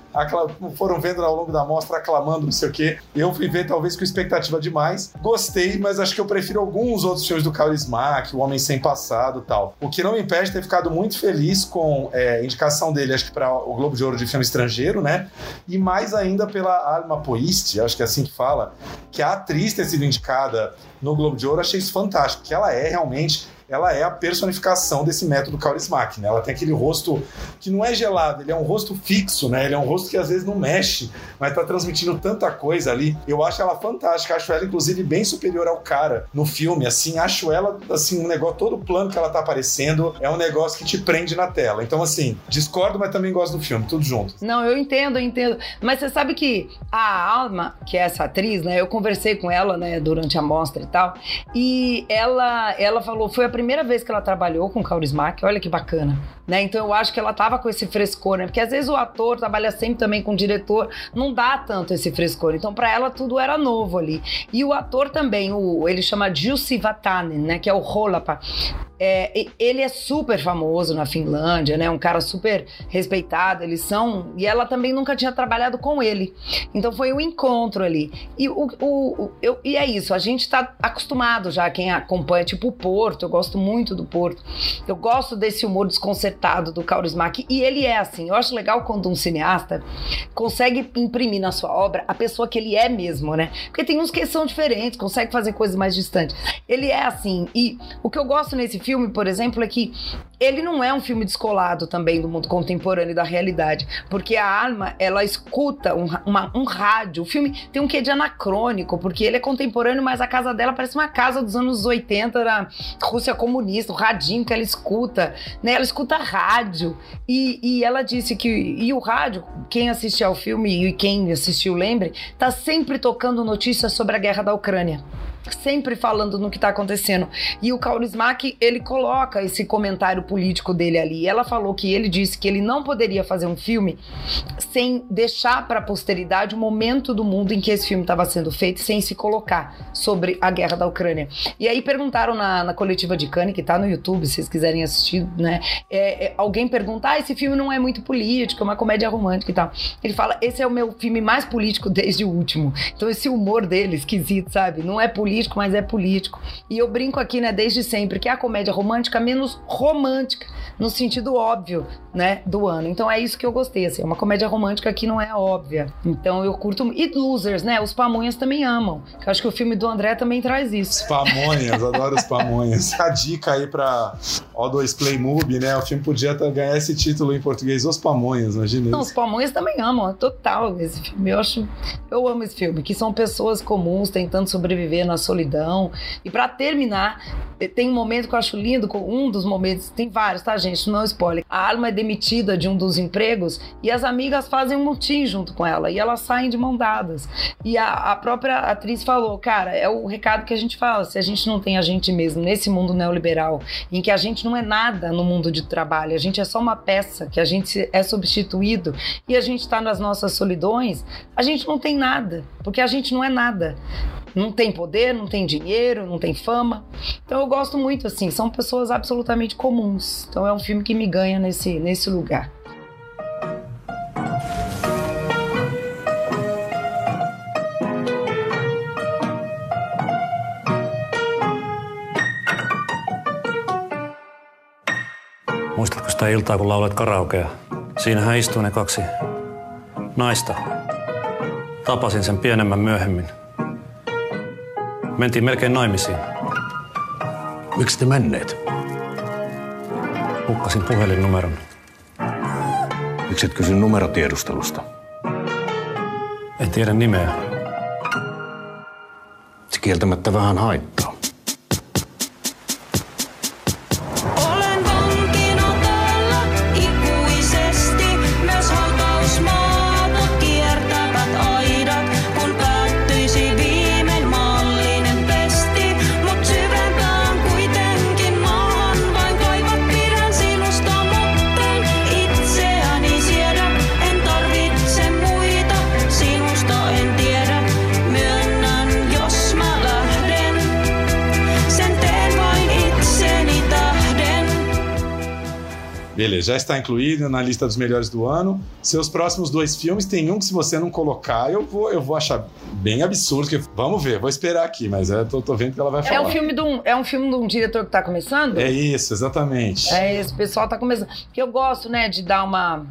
foram vendo ao longo da mostra, aclamando, não sei o quê. Eu fui ver talvez com expectativa demais. Gostei, mas acho que eu prefiro alguns outros filmes do Kaurismäki, O Homem Sem Passado tal. O que não me impede de ter ficado muito feliz com é, a indicação dele, acho que para o Globo de Ouro de Filme Estrangeiro, né? E mais ainda pela Alma Poist, acho que é assim que fala, que a atriz ter sido indicada no Globo de Ouro, achei isso fantástico, que ela é realmente ela é a personificação desse método Kaurismäki, né? Ela tem aquele rosto que não é gelado, ele é um rosto fixo, né? Ele é um rosto que às vezes não mexe, mas tá transmitindo tanta coisa ali. Eu acho ela fantástica, acho ela inclusive bem superior ao cara no filme, assim, acho ela assim um negócio todo plano que ela tá aparecendo, é um negócio que te prende na tela. Então assim, discordo, mas também gosto do filme, tudo junto. Não, eu entendo, eu entendo. Mas você sabe que a Alma, que é essa atriz, né? Eu conversei com ela, né, durante a mostra e tal. E ela, ela falou, foi a primeira vez que ela trabalhou com Kaurismäki, olha que bacana. Né? Então eu acho que ela tava com esse frescor, né? Porque às vezes o ator trabalha sempre também com o diretor, não dá tanto esse frescor. Então para ela tudo era novo ali. E o ator também, o, ele chama Jussi Vatanen, né? Que é o Rolapa. É, ele é super famoso na Finlândia, né? Um cara super respeitado. Eles são. E ela também nunca tinha trabalhado com ele. Então foi um encontro ali. E, o, o, eu, e é isso, a gente tá acostumado já, quem acompanha, tipo o Porto. Eu gosto muito do Porto. Eu gosto desse humor desconcertado do Kaurismäki. E ele é assim. Eu acho legal quando um cineasta consegue imprimir na sua obra a pessoa que ele é mesmo, né? Porque tem uns que são diferentes, consegue fazer coisas mais distantes. Ele é assim. E o que eu gosto nesse filme filme, por exemplo, é que ele não é um filme descolado também do mundo contemporâneo e da realidade, porque a arma ela escuta um, uma, um rádio. O filme tem um quê de anacrônico, porque ele é contemporâneo, mas a casa dela parece uma casa dos anos 80 da Rússia comunista, o radinho que ela escuta, né? Ela escuta rádio e, e ela disse que e o rádio, quem assistiu ao filme e quem assistiu lembre, tá sempre tocando notícias sobre a guerra da Ucrânia sempre falando no que está acontecendo. E o Kaurismäki, ele coloca esse comentário político dele ali. Ela falou que ele disse que ele não poderia fazer um filme sem deixar para a posteridade o momento do mundo em que esse filme estava sendo feito, sem se colocar sobre a guerra da Ucrânia. E aí perguntaram na, na coletiva de Cannes, que está no YouTube, se vocês quiserem assistir, né? É, é, alguém pergunta, ah, esse filme não é muito político, é uma comédia romântica e tal. Ele fala, esse é o meu filme mais político desde o último. Então esse humor dele, esquisito, sabe? Não é político político, mas é político. E eu brinco aqui, né, desde sempre, que é a comédia romântica menos romântica, no sentido óbvio, né, do ano. Então é isso que eu gostei, assim, é uma comédia romântica que não é óbvia. Então eu curto. E Losers, né? Os Pamonhas também amam. Eu acho que o filme do André também traz isso. Os Pamonhas, adoro os Pamonhas. A dica aí pra O2 Play Movie, né? O filme podia ganhar esse título em português, Os Pamonhas, imagina Não, isso. os Pamonhas também amam, é total esse filme. Eu acho. Eu amo esse filme, que são pessoas comuns tentando sobreviver na solidão. E para terminar, tem um momento que eu acho lindo, um dos momentos, tem vários, tá, gente? Não é spoiler. A Alma é demitida de um dos empregos e as amigas fazem um motim junto com ela e elas saem de mão dadas. E a, a própria atriz falou, cara, é o recado que a gente fala, se a gente não tem a gente mesmo nesse mundo neoliberal, em que a gente não é nada no mundo de trabalho, a gente é só uma peça, que a gente é substituído e a gente está nas nossas solidões, a gente não tem nada, porque a gente não é nada. Não tem poder, não tem dinheiro, não tem fama. Então eu gosto muito, assim, são pessoas absolutamente comuns. Então é um filme que me ganha nesse, nesse lugar. Muistatko sitä iltaa, kun laulat karaokea? Siinähän istuu ne kaksi naista. Tapasin sen pienemmän myöhemmin. Mentiin melkein naimisiin. Miksi te menneet? Hukkasin puhelinnumeron. Miksi et kysy numerotiedustelusta? En tiedä nimeä. Se kieltämättä vähän haittaa. Já está incluído na lista dos melhores do ano. Seus próximos dois filmes, tem um que se você não colocar, eu vou, eu vou achar bem absurdo. Que, vamos ver, vou esperar aqui, mas é, tô, tô vendo que ela vai falar. É um filme de um, é um filme de um diretor que tá começando? É isso, exatamente. É, esse pessoal tá começando. Porque eu gosto, né, de dar uma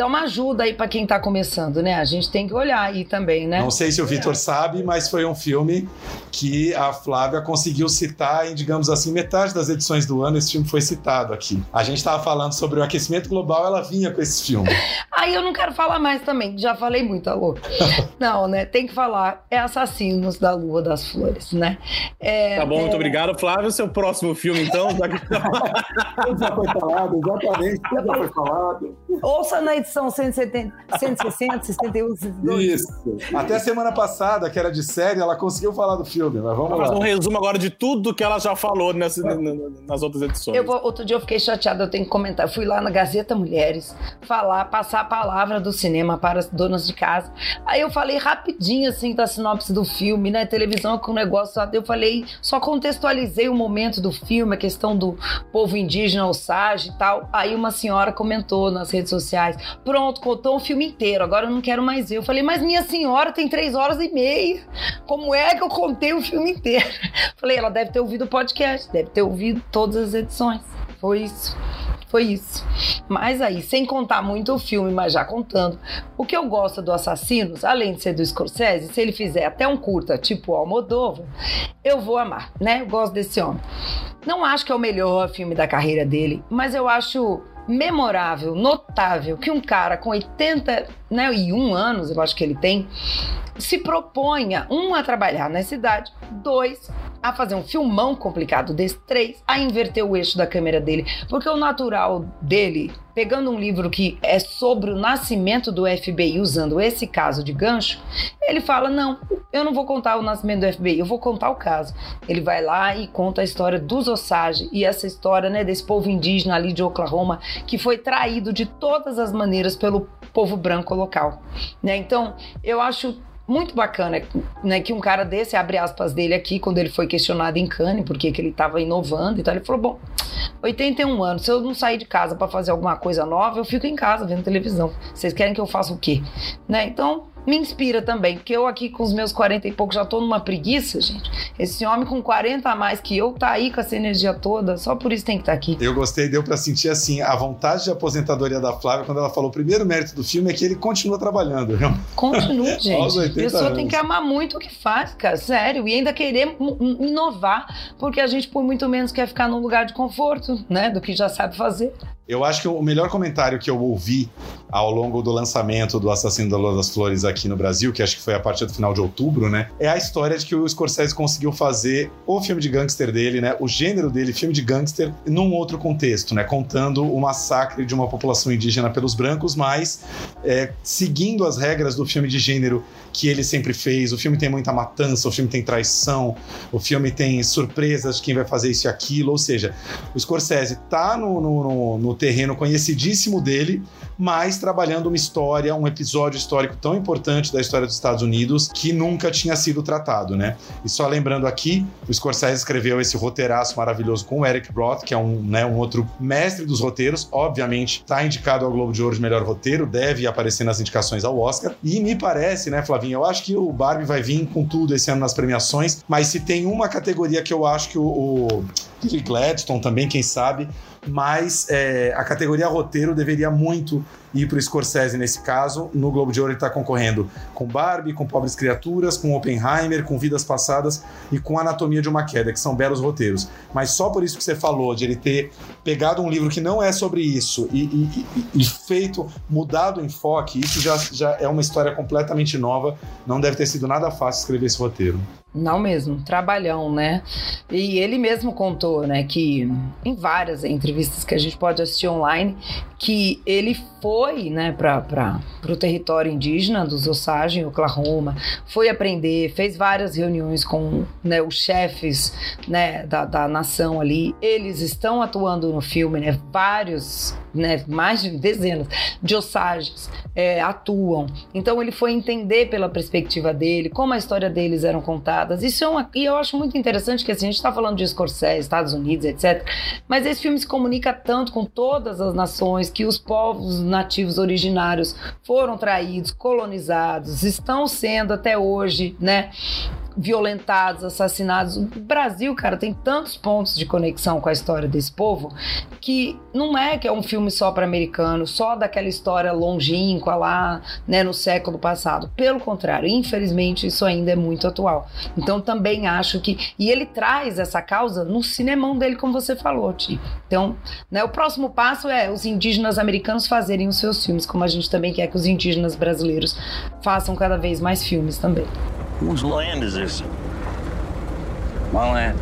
dá uma ajuda aí pra quem tá começando, né? A gente tem que olhar aí também, né? Não sei se o Vitor sabe, mas foi um filme que a Flávia conseguiu citar em, digamos assim, metade das edições do ano. Esse filme foi citado aqui. A gente estava falando sobre o aquecimento global, ela vinha com esse filme. Aí eu não quero falar mais também, já falei muito, alô. não, né? Tem que falar. É Assassinos da Lua das Flores, né? É, Tá bom, é, muito obrigado, Flávio. Seu próximo filme, então. já já foi falado, exatamente, tudo já foi falado. Ouça na edição 170, 160, 61, 62. Isso. Até a semana passada, que era de série, ela conseguiu falar do filme, mas vamos Vou fazer um lá. resumo agora de tudo que ela já falou nessa- n- nas outras edições. Eu vou- outro dia eu fiquei chateada, eu tenho que comentar. Eu fui lá na Gazeta Mulheres falar, passar a palavra do cinema para as donas de casa. Aí eu falei rapidinho assim da sinopse do filme, né? Televisão com negócio. Eu falei, só contextualizei o momento do filme, a questão do povo indígena, Osage e tal. Aí uma senhora comentou nas redes sociais: pronto, contou o filme inteiro, agora eu não quero mais ver. Eu falei, mas minha senhora tem três horas e meia. Como é que eu contei o filme inteiro? Falei, ela deve ter ouvido o podcast, deve ter ouvido todas as edições. Foi isso. Foi isso. Mas aí, sem contar muito o filme, mas já contando, o que eu gosto do Assassinos, além de ser do Scorsese, se ele fizer até um curta tipo Almodóvar, eu vou amar, né? Eu gosto desse homem. Não acho que é o melhor filme da carreira dele, mas eu acho memorável, notável que um cara com 81 né, e um anos, eu acho que ele tem, se proponha, um, a trabalhar na cidade, dois, a fazer um filmão complicado desse, três, a inverter o eixo da câmera dele, porque o natural dele, pegando um livro que é sobre o nascimento do FBI, usando esse caso de gancho, ele fala, não, eu não vou contar o nascimento do FBI, eu vou contar o caso. Ele vai lá e conta a história dos Osage e essa história, né, desse povo indígena ali de Oklahoma, que foi traído de todas as maneiras pelo povo branco local, né? Então, eu acho muito bacana né, que um cara desse, abre aspas dele aqui, quando ele foi questionado em Cannes, porque que ele estava inovando e tal, ele falou, bom, 81 anos, se eu não sair de casa para fazer alguma coisa nova, eu fico em casa vendo televisão. Vocês querem que eu faça o quê? Né? Então, me inspira também, porque eu aqui com os meus 40 e pouco já tô numa preguiça, gente. Esse homem com 40 a mais que eu tá aí com essa energia toda, só por isso tem que estar aqui. Eu gostei, deu pra sentir assim a vontade de aposentadoria da Flávia quando ela falou o primeiro mérito do filme é que ele continua trabalhando. viu? Continua, gente. A 80 pessoa anos. tem que amar muito o que faz, cara, sério, e ainda querer inovar, porque a gente por muito menos quer ficar num lugar de conforto, né, do que já sabe fazer. Eu acho que o melhor comentário que eu ouvi ao longo do lançamento do Assassino da Lua das Flores aqui no Brasil, que acho que foi a partir do final de outubro, né? É a história de que o Scorsese conseguiu fazer o filme de gangster dele, né? O gênero dele, filme de gangster, num outro contexto, né? Contando o massacre de uma população indígena pelos brancos, mas é, seguindo as regras do filme de gênero que ele sempre fez. O filme tem muita matança, o filme tem traição, o filme tem surpresas de quem vai fazer isso e aquilo. Ou seja, o Scorsese tá no, no, no- terreno conhecidíssimo dele, mas trabalhando uma história, um episódio histórico tão importante da história dos Estados Unidos que nunca tinha sido tratado, né? E só lembrando aqui, o Scorsese escreveu esse roteiraço maravilhoso com o Eric Roth, que é um, né, um outro mestre dos roteiros, obviamente está indicado ao Globo de Ouro de melhor roteiro, deve aparecer nas indicações ao Oscar. E me parece, né, Flavinho, eu acho que o Barbie vai vir com tudo esse ano nas premiações, mas se tem uma categoria que eu acho que o, o Gladstone também, quem sabe, mas é, a categoria roteiro deveria muito ir para o Scorsese nesse caso. No Globo de Ouro ele está concorrendo com Barbie, com Pobres Criaturas, com Oppenheimer, com Vidas Passadas e com Anatomia de uma Queda, que são belos roteiros. Mas só por isso que você falou, de ele ter pegado um livro que não é sobre isso e, e- e- e feito, mudado o enfoque, isso já, já é uma história completamente nova. Não deve ter sido nada fácil escrever esse roteiro. Não mesmo, trabalhão, né? E ele mesmo contou, né, que em várias entrevistas que a gente pode assistir online, que ele foi, né, para o território indígena dos Osage, em Oklahoma, foi aprender, fez várias reuniões com né, os chefes né, da, da nação ali. Eles estão atuando no filme, né? Vários, né, mais de dezenas de Osages é, atuam. Então ele foi entender pela perspectiva dele como a história deles eram contadas. Isso é uma, e eu acho muito interessante que assim, a gente está falando de Scorsese, Estados Unidos, etc. Mas esse filme se comunica tanto com todas as nações que os povos nativos originários foram traídos, colonizados, estão sendo até hoje, né? Violentados, assassinados. O Brasil, cara, tem tantos pontos de conexão com a história desse povo que não é que é um filme só para americano, só daquela história longínqua lá, né, no século passado. Pelo contrário, infelizmente isso ainda é muito atual. Então também acho que e ele traz essa causa no cinemão dele, como você falou, Ti. Então, né, o próximo passo é os indígenas americanos fazerem os seus filmes, como a gente também quer que os indígenas brasileiros façam cada vez mais filmes também. Whose land is this? My land.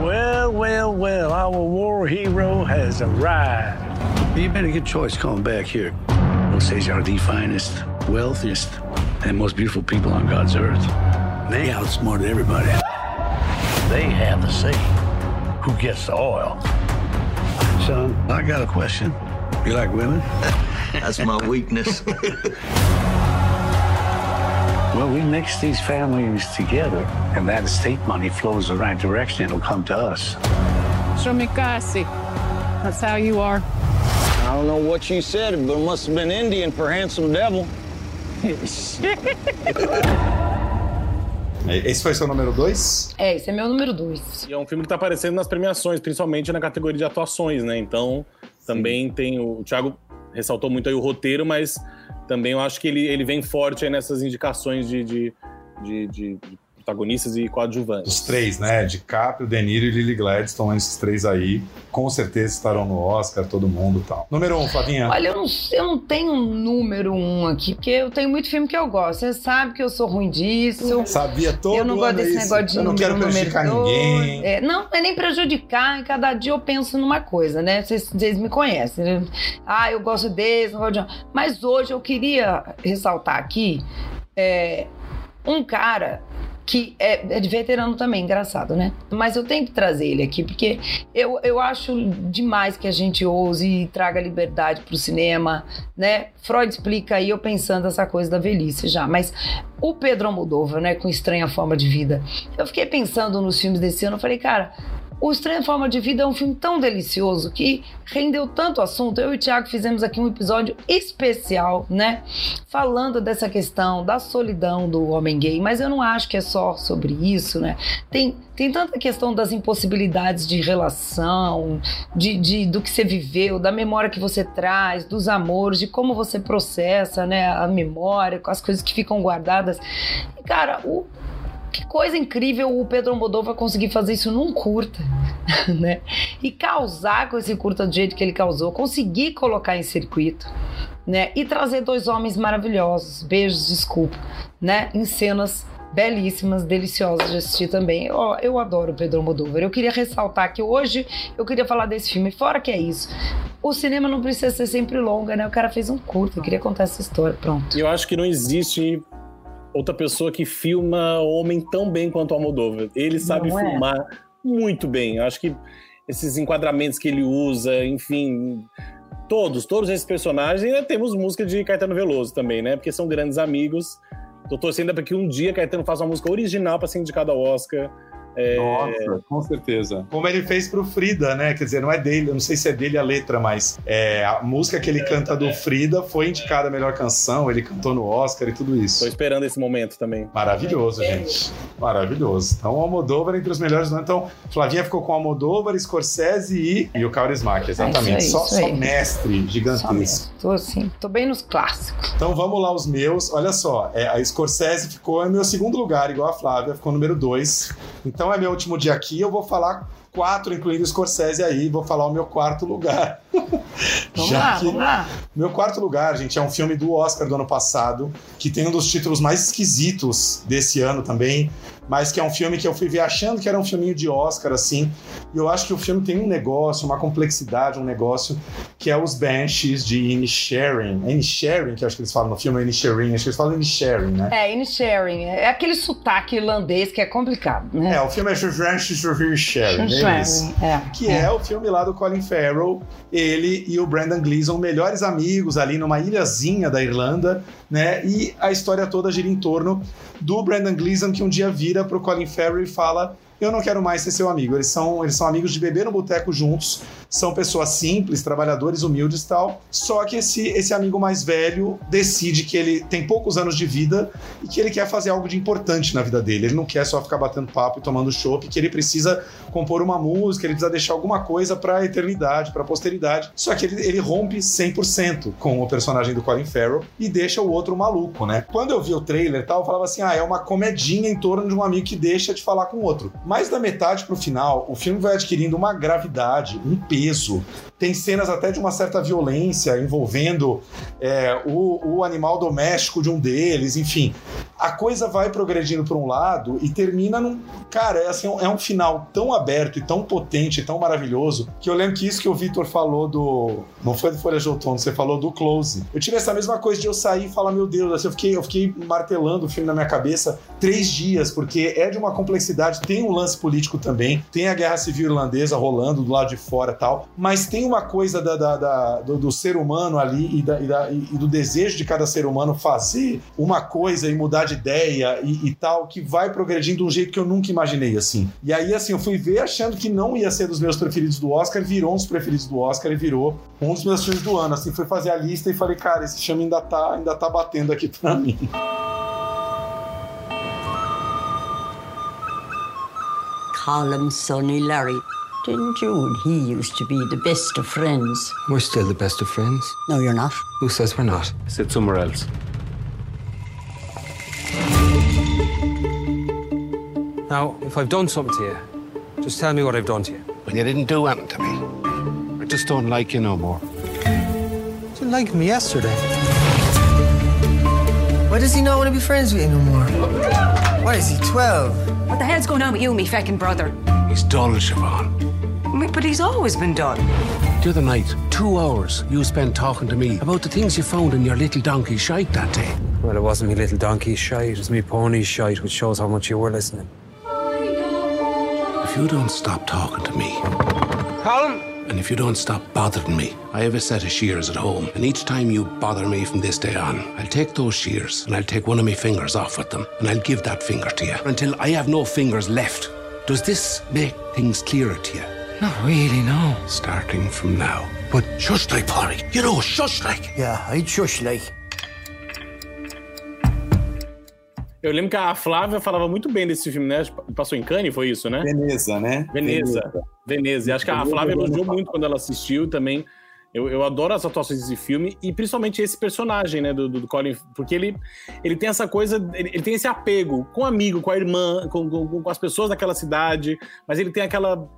Well, well, well, our war hero has arrived. You made a good choice coming back here. Osage are the finest, wealthiest, and most beautiful people on God's earth. They outsmarted everybody. They have the say. Who gets the oil? Son, I got a question. You like women? That's my weakness. Well, we mix these families together, and that estate money flows the right direction. It'll come to us. Shomikasi. That's how you are. I don't know what you said, but it must have been Indian for handsome devil. Esse foi seu número 2? É, esse é meu número 2. E é um filme que tá aparecendo nas premiações, principalmente na categoria de atuações, né? Então, também tem o, o Thiago ressaltou muito aí o roteiro, mas também eu acho que ele, ele vem forte nessas indicações de, de, de- de protagonistas e coadjuvantes. Os três, né? DiCaprio, De Niro e Lily Gladstone, esses três aí, com certeza estarão no Oscar, todo mundo e tal. Número um, Flavinha. Olha, eu não, eu não tenho um número um aqui, porque eu tenho muito filme que eu gosto. Você sabe que eu sou ruim disso. Sabia todo Eu não gosto desse isso. negócio de Eu não número, quero prejudicar ninguém. É, não, é nem prejudicar, e cada dia eu penso numa coisa, né? Vocês, vocês me conhecem. né? Ah, eu gosto desse, não gosto de... Mas hoje eu queria ressaltar aqui é, um cara que é, é de veterano também, engraçado, né? Mas eu tenho que trazer ele aqui, porque eu, eu acho demais que a gente ouse e traga liberdade pro cinema, né? Freud explica aí, eu pensando essa coisa da velhice já, mas o Pedro Almodóvar, né, com Estranha Forma de Vida, eu fiquei pensando nos filmes desse ano, eu falei, cara, o Estranha Forma de Vida é um filme tão delicioso que rendeu tanto assunto. Eu e o Thiago fizemos aqui um episódio especial, né? Falando dessa questão da solidão do homem gay, mas eu não acho que é só sobre isso, né? Tem, tem tanta questão das impossibilidades de relação, de, de- do que você viveu, da memória que você traz, dos amores, de como você processa, né? A memória, com as coisas que ficam guardadas. E, cara, o, que coisa incrível o Pedro Almodóvar conseguir fazer isso num curta, né? E causar com esse curta do jeito que ele causou, conseguir colocar em circuito, né? E trazer dois homens maravilhosos, beijos, desculpa, né? Em cenas belíssimas, deliciosas de assistir também. Ó, eu adoro o Pedro Almodóvar. Eu queria ressaltar que hoje eu queria falar desse filme. Fora que é isso, o cinema não precisa ser sempre longa, né? O cara fez um curto, eu queria contar essa história, pronto. Eu acho que não existe outra pessoa que filma homem tão bem quanto o Almodóvar. Ele sabe Não é? filmar muito bem. Eu acho que esses enquadramentos que ele usa, enfim, todos, todos esses personagens. E ainda temos música de Caetano Veloso também, né? Porque são grandes amigos. Tô torcendo para que um dia Caetano faça uma música original para ser indicado ao Oscar. É, Nossa, com certeza. Como ele fez pro Frida, né? Quer dizer, não é dele, eu não sei se é dele a letra, mas é, a música que ele canta do Frida foi indicada a melhor canção, ele cantou no Oscar e tudo isso. Tô esperando esse momento também. Maravilhoso, gente. Maravilhoso. Então, o Almodóvar entre os melhores. do. Então, Flavinha ficou com o Almodóvar, Scorsese e, e o Kaurismäki, exatamente. É isso aí, só, isso só aí. mestre Só gigantesco. mesmo. Tô assim, tô bem nos clássicos. Então vamos lá, os meus. Olha só, é, a Scorsese ficou em meu segundo lugar, igual a Flávia, ficou número dois. Então é meu último dia aqui, eu vou falar quatro, incluindo o Scorsese aí, vou falar o meu quarto lugar. Vamos lá, vamos lá. Meu quarto lugar, gente, é um filme do Oscar do ano passado, que tem um dos títulos mais esquisitos desse ano também, mas que é um filme que eu fui ver achando que era um filminho de Oscar, assim, e eu acho que o filme tem um negócio, uma complexidade, um negócio, que é os Banshees de Inisherin. É Inisherin, que eu acho que eles falam no filme, é Inisherin, acho que eles falam Inisherin, né? É, in sharing. É aquele sotaque irlandês que é complicado, né? É, o filme é Inisherin, é Sharing, isso. é. Que é o filme lá do Colin Farrell, ele e o Brandon Gleeson, melhores amigos ali numa ilhazinha da Irlanda, né? E a história toda gira em torno do Brandon Gleeson que um dia vira pro Colin Farrell e fala: eu não quero mais ser seu amigo. Eles são, eles são amigos de beber no boteco juntos, são pessoas simples, trabalhadores, humildes e tal. Só que esse, esse amigo mais velho decide que ele tem poucos anos de vida e que ele quer fazer algo de importante na vida dele. Ele não quer só ficar batendo papo e tomando chopp, que ele precisa compor uma música, ele precisa deixar alguma coisa para a eternidade, para a posteridade. Só que ele, ele rompe 100% com o personagem do Colin Farrell e deixa o outro maluco, né? Quando eu vi o trailer e tal, eu falava assim: ah, é uma comedinha em torno de um amigo que deixa de falar com o outro. Mas da metade pro final, o filme vai adquirindo uma gravidade, um peso. Tem cenas até de uma certa violência envolvendo é, o, o animal doméstico de um deles, enfim. A coisa vai progredindo para um lado e termina num. Cara, é, assim, é um final tão aberto e tão potente, tão maravilhoso, que eu lembro que isso que o Vitor falou do. Não foi do Folha de Outono, você falou do Close. Eu tive essa mesma coisa de eu sair e falar, meu Deus, assim, eu, fiquei, eu fiquei martelando o filme na minha cabeça três dias, porque é de uma complexidade, tem um lance político também, tem a guerra civil irlandesa rolando do lado de fora e tal, mas tem uma coisa da, da, da do, do, ser humano ali e, e, e, do desejo de cada ser humano fazer uma coisa e mudar de ideia e, e, tal, que vai progredindo de um jeito que eu nunca imaginei, assim. E aí, assim, eu fui ver achando que não ia ser dos meus preferidos do Oscar, virou um dos preferidos do Oscar e virou um dos meus filmes do ano. Assim, fui fazer a lista e falei, cara, esse filme ainda tá, ainda tá batendo aqui pra mim. Call Sonny Larry. Didn't you and he used to be the best of friends? We're still the best of friends. No, you're not. Who says we're not? Sit somewhere else. Now, if I've done something to you, just tell me what I've done to you. When you didn't do anything to me. I just don't like you no more. You didn't like me yesterday. Why does he not want to be friends with you no more? Why is he 12? What the hell's going on with you, me feckin' brother? He's dull, Siobhan. Mm, but he's always been dull. The other night, two hours you spent talking to me about the things you found in your little donkey shite that day. Well, it wasn't me little donkey shite, it was me pony shite, which shows how much you were listening. If you don't stop talking to me, Colin? and if you don't stop bothering me, I have a set of shears at home, and each time you bother me from this day on, I'll take those shears and I'll take one of my fingers off with them, and I'll give that finger to you until I have no fingers left. Does this make things clearer to you? Not really, no. Starting from now. But shush like, Polly. You know, shush like. Yeah, I'd shush like. Eu lembro que a Flávia falava muito bem desse filme, né? Passou em Cannes, foi isso, né? Veneza, né? Veneza. Veneza. E acho que a Flávia elogiou muito quando ela assistiu também. Eu, eu adoro as atuações desse filme e principalmente esse personagem, né, do, do Colin, porque ele, ele tem essa coisa, ele, ele tem esse apego com o amigo, com a irmã, com, com, com as pessoas daquela cidade, mas ele tem aquela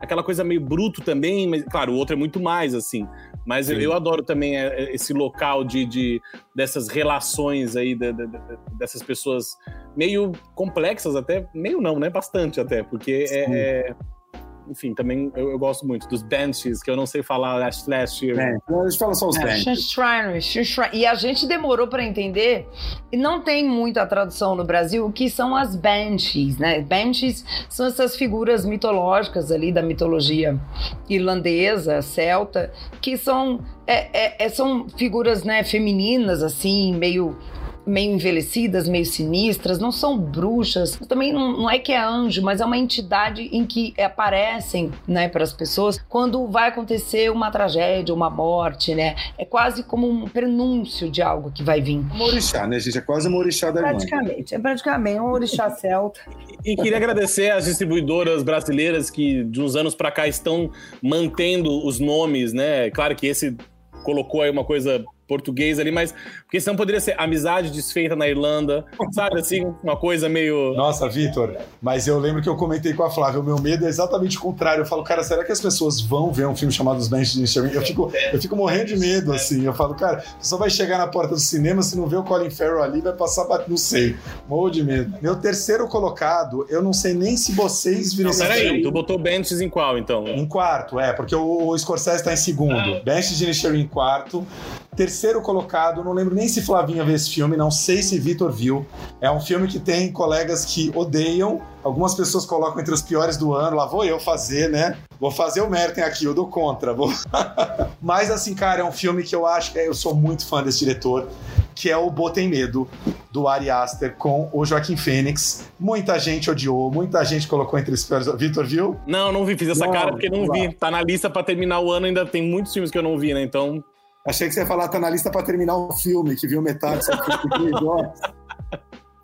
aquela coisa meio bruto também, mas claro, o outro é muito mais assim. Mas eu, eu, adoro também é, é, esse local de, de dessas relações aí, de, de, dessas pessoas meio complexas até, meio não, né? Bastante até, porque é, é enfim, também eu, eu, gosto muito dos benches, que eu não sei falar last, last year. É, a gente fala só os é. benches. E a gente demorou para entender, e não tem muita tradução no Brasil, o que são as benches, né? Benches são essas figuras mitológicas ali da mitologia irlandesa, celta, que são, é, é, é são figuras né, femininas, assim, meio meio envelhecidas, meio sinistras, não são bruxas, também não, não, é que é anjo, mas é uma entidade em que aparecem, né, para as pessoas quando vai acontecer uma tragédia, uma morte, né? É quase como um prenúncio de algo que vai vir. Um orixá, né, gente? É quase um orixá da Praticamente, é praticamente um orixá celta. E, e queria agradecer às distribuidoras brasileiras que de uns anos para cá estão mantendo os nomes, né? Claro que esse colocou aí uma coisa português ali, mas porque senão poderia ser amizade desfeita na Irlanda, sabe assim, uma coisa meio. Nossa, Vitor, mas eu lembro que eu comentei com a Flávia, o meu medo é exatamente o contrário. Eu falo, cara, será que as pessoas vão ver um filme chamado Os Benches de Inisherin? Eu fico, eu fico morrendo de medo, assim. Eu falo, cara, só vai chegar na porta do cinema, se não vê o Colin Farrell ali, vai passar, não sei. Morro de medo. Meu terceiro colocado, eu não sei nem se vocês viram esse Peraí, tu botou Benches em qual, então? Em quarto, é, porque o, o Scorsese tá em segundo. Ah. Benches de Inisherin em quarto. Terceiro colocado, não lembro nem se Flavinha vê esse filme, não sei se Vitor viu. É um filme que tem colegas que odeiam. Algumas pessoas colocam entre os piores do ano. Lá vou eu fazer, né? Vou fazer o Merten aqui, eu dou contra. Vou... Mas assim, cara, é um filme que eu acho que eu sou muito fã desse diretor que é o Botem Medo, do Ari Aster com o Joaquim Fênix. Muita gente odiou, muita gente colocou entre os piores. Vitor, viu? Não, não vi, fiz essa Não, cara porque não vi. Tá na lista pra terminar o ano, ainda tem muitos filmes que eu não vi, né? Então. Achei que você ia falar, tá na lista pra terminar o filme, que viu metade, só que.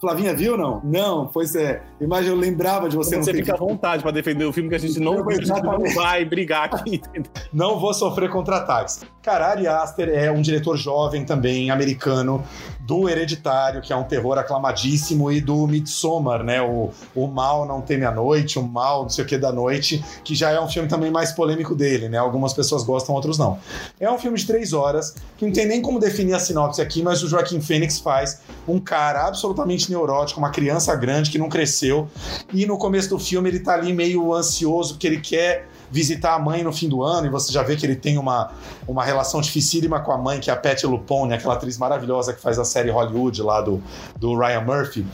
Flavinha, viu não? Não, pois é. Imagina, eu lembrava de você Você, fica à vontade pra defender o filme que a gente não, Não, vai brigar aqui. entendeu? Não vou sofrer contra-ataques. Cara, Ari Aster é um diretor jovem também, americano, do Hereditário, que é um terror aclamadíssimo, e do Midsommar, né? O, o Mal Não Teme a Noite, o Mal não sei o que da Noite, que já é um filme também mais polêmico dele, né? Algumas pessoas gostam, outros não. É um filme de três horas, que não tem nem como definir a sinopse aqui, mas o Joaquim Fênix faz um cara absolutamente neurótico, uma criança grande que não cresceu, e no começo do filme ele tá ali meio ansioso, porque ele quer visitar a mãe no fim do ano, e você já vê que ele tem uma, uma relação dificílima com a mãe, que é a Patty Lupone, aquela atriz maravilhosa que faz a série Hollywood lá do, do Ryan Murphy.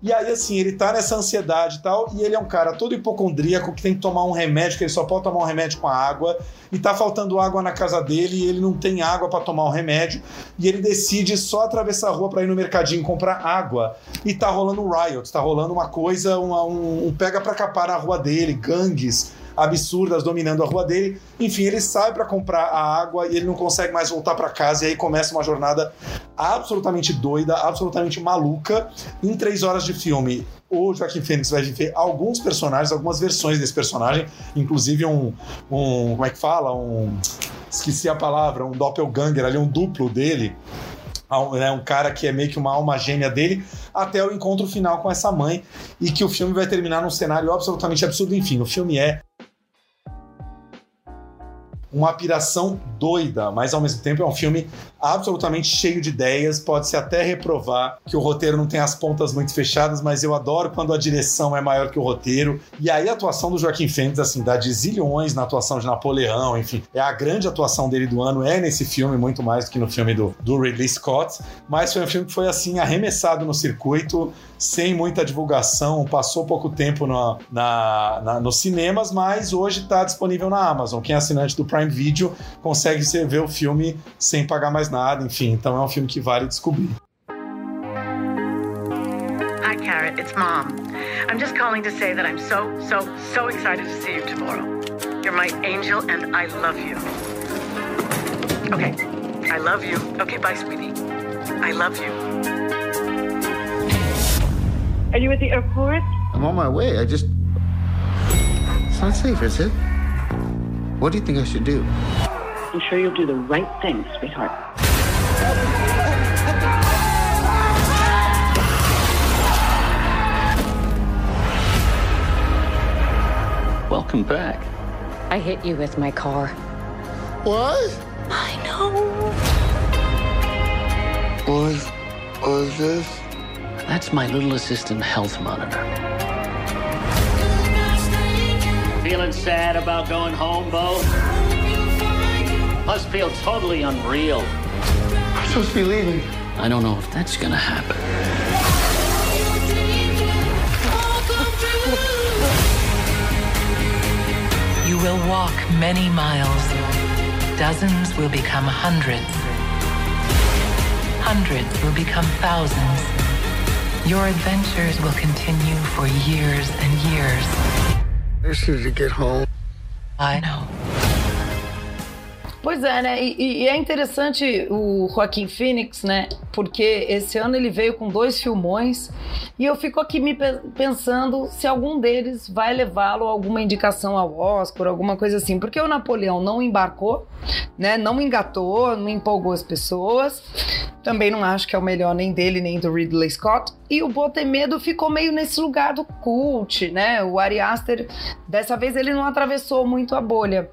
E aí, assim, ele tá nessa ansiedade e tal, e ele é um cara todo hipocondríaco que tem que tomar um remédio, que ele só pode tomar um remédio com a água, e tá faltando água na casa dele, e ele não tem água para tomar o remédio, e ele decide só atravessar a rua para ir no mercadinho comprar água, e tá rolando um riot, tá rolando uma coisa, uma- um, um pega pra capar na rua dele, gangues absurdas dominando a rua dele. Enfim, ele sai para comprar a água e ele não consegue mais voltar para casa, e aí começa uma jornada absolutamente doida, absolutamente maluca, em três horas de filme. O Joaquim Fênix vai viver alguns personagens, algumas versões desse personagem, inclusive um, um como é que fala? Um. Esqueci a palavra, um doppelganger ali, um duplo dele. Um, né, um cara que é meio que uma alma gêmea dele, até o encontro final com essa mãe, e que o filme vai terminar num cenário absolutamente absurdo. Enfim, o filme é uma piração doida, mas ao mesmo tempo é um filme absolutamente cheio de ideias. Pode-se até reprovar que o roteiro não tem as pontas muito fechadas, mas eu adoro quando a direção é maior que o roteiro. E aí a atuação do Joaquim Fênix, assim, dá de zilhões na atuação de Napoleão, enfim, é a grande atuação dele do ano, é nesse filme, muito mais do que no filme do, do Ridley Scott. Mas foi um filme que foi, assim, arremessado no circuito, sem muita divulgação, passou pouco tempo na, na- na- nos cinemas, mas hoje está disponível na Amazon. Quem é assinante do Prime Video consegue ver o filme sem pagar mais nada, enfim. Então é um filme que vale descobrir. Hi, Carrot. It's Mom. I'm just calling to say that I'm so, so, so excited to see you tomorrow. You're my angel, and I love you. Okay. I love you. Okay, bye, sweetie. I love you. Are you at the airport? I'm on my way. I just. It's not safe, is it? What do you think I should do? I'm sure you'll do the right thing, sweetheart. Welcome back. I hit you with my car. What? I know. What is, what is this? That's my little assistant health monitor. Feeling sad about going home, Bo? Must feel totally unreal. I'm supposed to be leaving. I don't know if that's gonna happen. You will walk many miles. Dozens will become hundreds. Hundreds will become thousands. Your adventures will continue for years and years. I just need to get home. I know. Pois é, né? E, e é interessante o Joaquim Phoenix, né? Porque esse ano ele veio com dois filmões e eu fico aqui me pe- pensando se algum deles vai levá-lo a alguma indicação ao Oscar, alguma coisa assim. Porque o Napoleão não embarcou, né? Não engatou, não empolgou as pessoas. Também não acho que é o melhor nem dele nem do Ridley Scott. E o Botemedo ficou meio nesse lugar do cult, né? O Ari Aster, dessa vez ele não atravessou muito a bolha.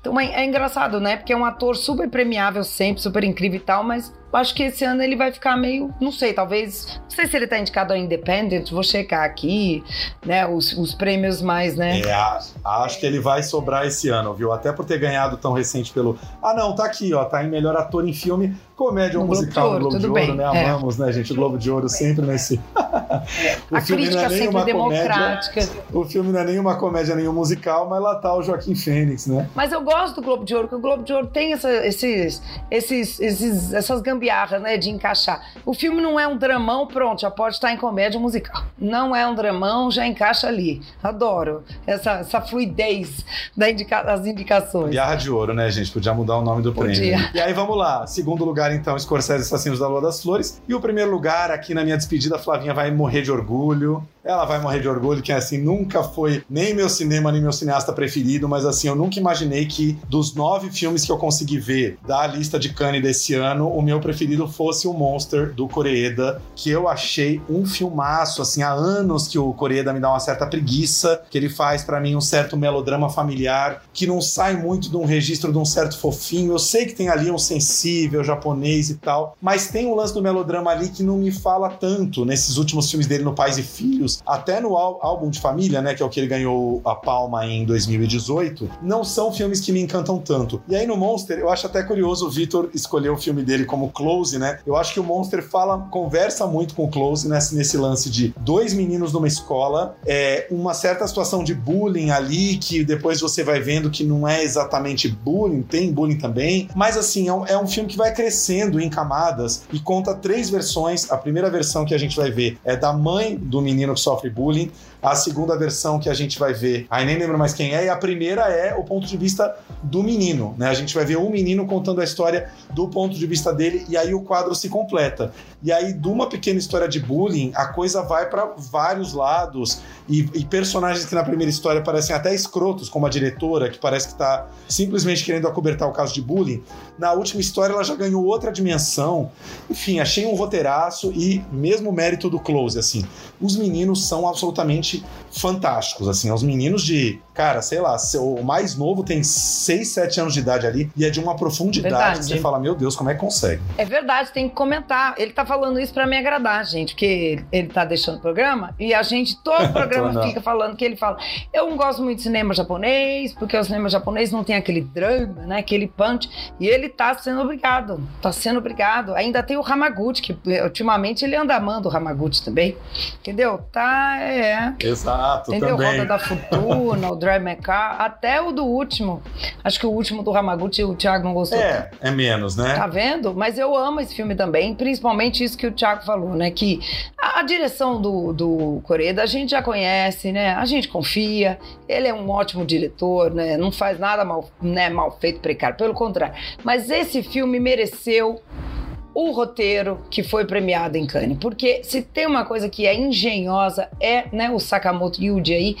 Então é, é engraçado, né? Porque é um ator super premiável sempre, super incrível e tal, mas acho que esse ano ele vai ficar meio, não sei, talvez, não sei se ele tá indicado ao Independent, vou checar aqui, né? Os, os prêmios mais, né? É, acho que ele vai sobrar esse ano, viu? Até por ter ganhado tão recente pelo. Ah, não, tá aqui, ó. Tá em melhor ator em filme, comédia ou No Globo musical de Ouro, Globo de Ouro, né? é. Amamos, né, gente? O Globo de Ouro sempre nesse. o A filme crítica sempre nenhuma democrática. O filme não é nenhuma comédia, nenhum musical, mas lá tá o Joaquim Fênix, né? Mas eu gosto do Globo de Ouro, porque o Globo de Ouro tem essa- esses, esses, esses- essas gambiarra, né, de encaixar. O filme não é um dramão, pronto, já pode estar em comédia musical. Não é um dramão, já encaixa ali. Adoro essa, essa fluidez da indica das indicações. Guiarra de ouro, né, gente? Podia mudar o nome do prêmio. Podia. E aí vamos lá. Segundo lugar, então, Scorsese Assassinos da Lua das Flores. E o primeiro lugar, aqui na minha despedida, a Flavinha vai morrer de orgulho. Ela vai morrer de orgulho, que assim, nunca foi nem meu cinema, nem meu cineasta preferido, mas assim, eu nunca imaginei que dos nove filmes que eu consegui ver da lista de Cannes desse ano, o meu preferido fosse o Monster, do Koreeda, que eu achei um filmaço, assim, há anos que o Koreeda me dá uma certa preguiça, que ele faz pra mim um certo melodrama familiar, que não sai muito de um registro de um certo fofinho. Eu sei que tem ali um sensível japonês e tal, mas tem um lance do melodrama ali que não me fala tanto nesses últimos filmes dele no Pais e Filhos, até no ál- álbum de família, né, que é o que ele ganhou a palma em 2018, não são filmes que me encantam tanto. E aí no Monster, eu acho até curioso o Vitor escolher o filme dele como Close, né? Eu acho que o Monster fala, conversa muito com o Close nesse, nesse lance de dois meninos numa escola, é, uma certa situação de bullying ali, que depois você vai vendo que não é exatamente bullying, tem bullying também, mas assim, é um, é um filme que vai crescendo em camadas e conta três versões. A primeira versão que a gente vai ver é da mãe do menino que sofre bullying, a segunda versão que a gente vai ver, aí nem lembro mais quem é, e a primeira é o ponto de vista do menino, né? A gente vai ver um menino contando a história do ponto de vista dele e aí o quadro se completa. E aí, de uma pequena história de bullying, a coisa vai para vários lados e, e personagens que na primeira história parecem até escrotos, como a diretora, que parece que tá simplesmente querendo acobertar o caso de bullying. Na última história, ela já ganhou outra dimensão. Enfim, achei um roteiraço e mesmo mérito do close, assim. Os meninos são absolutamente fantásticos, assim. Os meninos de, cara, sei lá, o mais novo tem 6, 7 anos de idade ali e é de uma profundidade Verdade. que você fala, meu Deus, como é que consegue? É verdade, tem que comentar. Ele tá falando isso pra me agradar, gente, porque ele tá deixando o programa e a gente, todo o programa fica falando que ele fala. Eu não gosto muito de cinema japonês, porque o cinema japonês não tem aquele drama, né? Aquele punch. E ele tá sendo obrigado. Tá sendo obrigado. Ainda tem o Hamaguchi, que ultimamente ele anda amando o Hamaguchi também. Entendeu? Tá, é. Exato, Entendeu? também. Roda da Fortuna, o Drive My Car, até o do último. Acho que o último do Hamaguchi o Thiago não gostou. É, é menos, né? Tá vendo? Mas eu amo esse filme também, principalmente isso que o Thiago falou, né? Que a, a direção do, do Coreda a gente já conhece, né? A gente confia, ele é um ótimo diretor, né? Não faz nada mal, né, mal feito, precário, pelo contrário. Mas esse filme mereceu o roteiro que foi premiado em Cannes, porque se tem uma coisa que é engenhosa é, né, o Sakamoto Yuji aí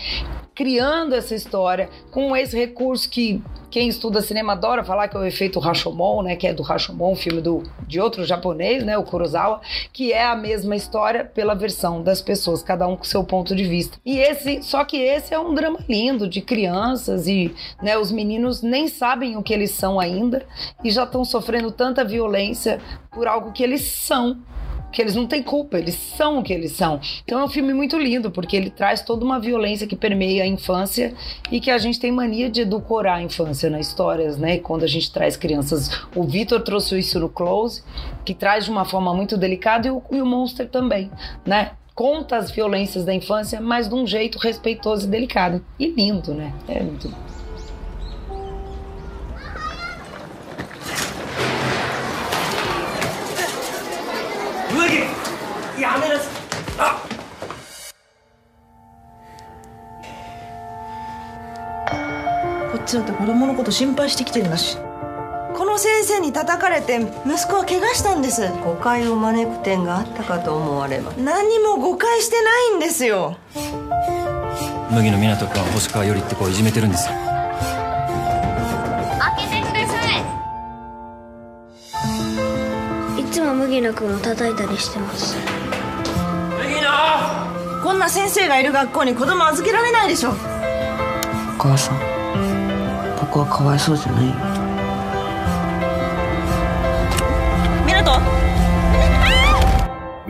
criando essa história com esse recurso que quem estuda cinema adora falar que é o efeito Rashomon, né, que é do Rashomon, filme do, de outro japonês, né, o Kurosawa, que é a mesma história pela versão das pessoas, cada um com seu ponto de vista. E esse, só que esse é um drama lindo de crianças e, né, os meninos nem sabem o que eles são ainda e já estão sofrendo tanta violência por algo que eles são que eles não têm culpa, eles são o que eles são. Então é um filme muito lindo, porque ele traz toda uma violência que permeia a infância e que a gente tem mania de edulcorar a infância nas histórias, né? Quando a gente traz crianças. O Vitor trouxe isso no Close, que traz de uma forma muito delicada, e o, e o Monster também, né? Conta as violências da infância, mas de um jeito respeitoso e delicado. E lindo, né? É lindo. やめなさいあこっちだって子供のこと心配してきてるんだしこの先生に叩かれて息子は怪我したんです。誤解を招く点があったかと思われます。何も誤解してないんですよ。麦野湊君は星川よりって子をいじめてるんですよいいつも麦野君を叩いたりしてます。麦野！こんな先生がいる学校に子供預けられないでしょ。お母さん僕はかわいそうじゃないよ。湊 Vitor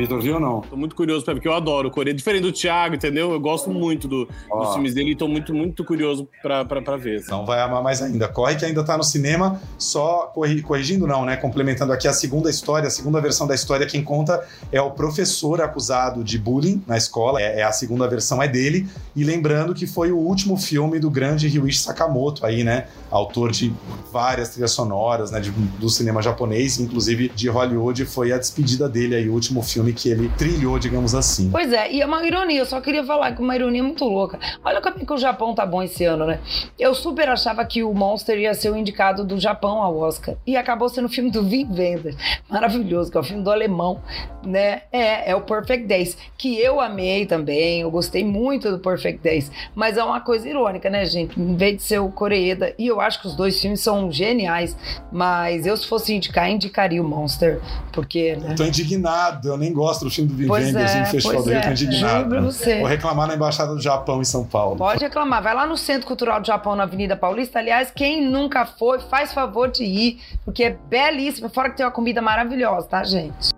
viu ou não? Tô muito curioso porque eu adoro o Coreia. Diferente do Thiago, entendeu? Eu gosto muito do, dos filmes dele e tô muito, muito curioso pra, pra, pra ver. Então vai amar mais ainda. Corre que ainda tá no cinema, só corri- corrigindo não, né? Complementando aqui a segunda história, a segunda versão da história, quem conta é o professor acusado de bullying na escola. É, é a segunda versão é dele. E lembrando que foi o último filme do grande Ryuichi Sakamoto aí, né? Autor de várias trilhas sonoras, né? de- do cinema japonês, inclusive de Hollywood, foi a despedida dele aí, o último filme que ele trilhou, digamos assim. Pois é, e é uma ironia, eu só queria falar que uma ironia muito louca. Olha como é que o Japão tá bom esse ano, né? Eu super achava que o Monster ia ser o indicado do Japão ao Oscar. E acabou sendo o filme do Vin Wenders. Maravilhoso, que é o filme do alemão, né? É, é o Perfect Days, que eu amei também, eu gostei muito do Perfect Days. Mas é uma coisa irônica, né, gente? Em vez de ser o Coreeda, e eu acho que os dois filmes são geniais, mas eu, se fosse indicar, indicaria o Monster, porque, né? Tô indignado, eu nem gosto do filme do Wenders é, no Festival do Rio, é, indignado. você. Vou reclamar na Embaixada do Japão em São Paulo. Pode reclamar, vai lá no Centro Cultural do Japão, na Avenida Paulista. Aliás, quem nunca foi, faz favor de ir, porque é belíssimo. Fora que tem uma comida maravilhosa, tá, gente?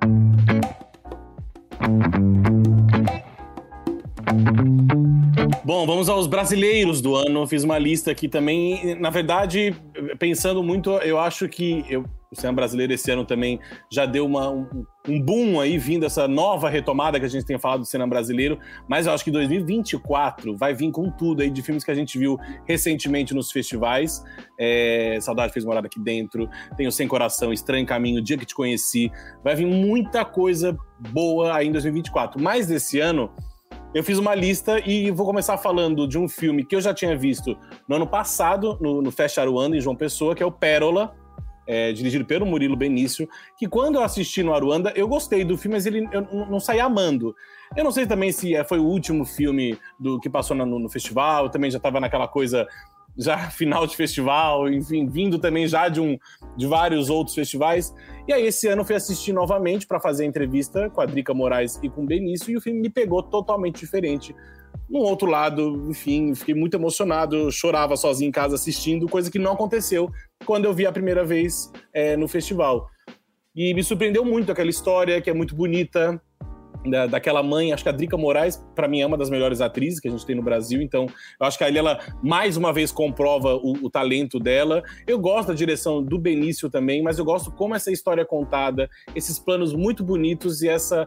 Bom, vamos aos brasileiros do ano. Fiz uma lista aqui também. Na verdade, pensando muito, eu acho que eu, o cinema brasileiro esse ano também já deu uma, um, um boom aí, vindo essa nova retomada que a gente tem falado do cinema brasileiro. Mas eu acho que 2024 vai vir com tudo aí de filmes que a gente viu recentemente nos festivais. É, Saudade fez morada aqui dentro. Tem o Sem Coração, Estranho Caminho, Dia que Te Conheci. Vai vir muita coisa boa aí em 2024. Mas desse ano. Eu fiz uma lista e vou começar falando de um filme que eu já tinha visto no ano passado, no, no Fest Aruanda, em João Pessoa, que é o Pérola, é, dirigido pelo Murilo Benício, que quando eu assisti no Aruanda, eu gostei do filme, mas ele, eu não saí amando. Eu não sei também se é, foi o último filme do que passou no, no festival, eu também já estava naquela coisa já final de festival, enfim, vindo também já de um de vários outros festivais. E aí esse ano eu fui assistir novamente para fazer a entrevista com a Drica Moraes e com o Benício e o filme me pegou totalmente diferente. Num outro lado, enfim, fiquei muito emocionado, chorava sozinho em casa assistindo, coisa que não aconteceu quando eu vi a primeira vez é, no festival. E me surpreendeu muito aquela história, que é muito bonita, da, daquela mãe, acho que a Drica Moraes, para mim, é uma das melhores atrizes que a gente tem no Brasil, então eu acho que ali ela mais uma vez comprova o, o talento dela. Eu gosto da direção do Benício também, mas eu gosto como essa história é contada, esses planos muito bonitos e essa,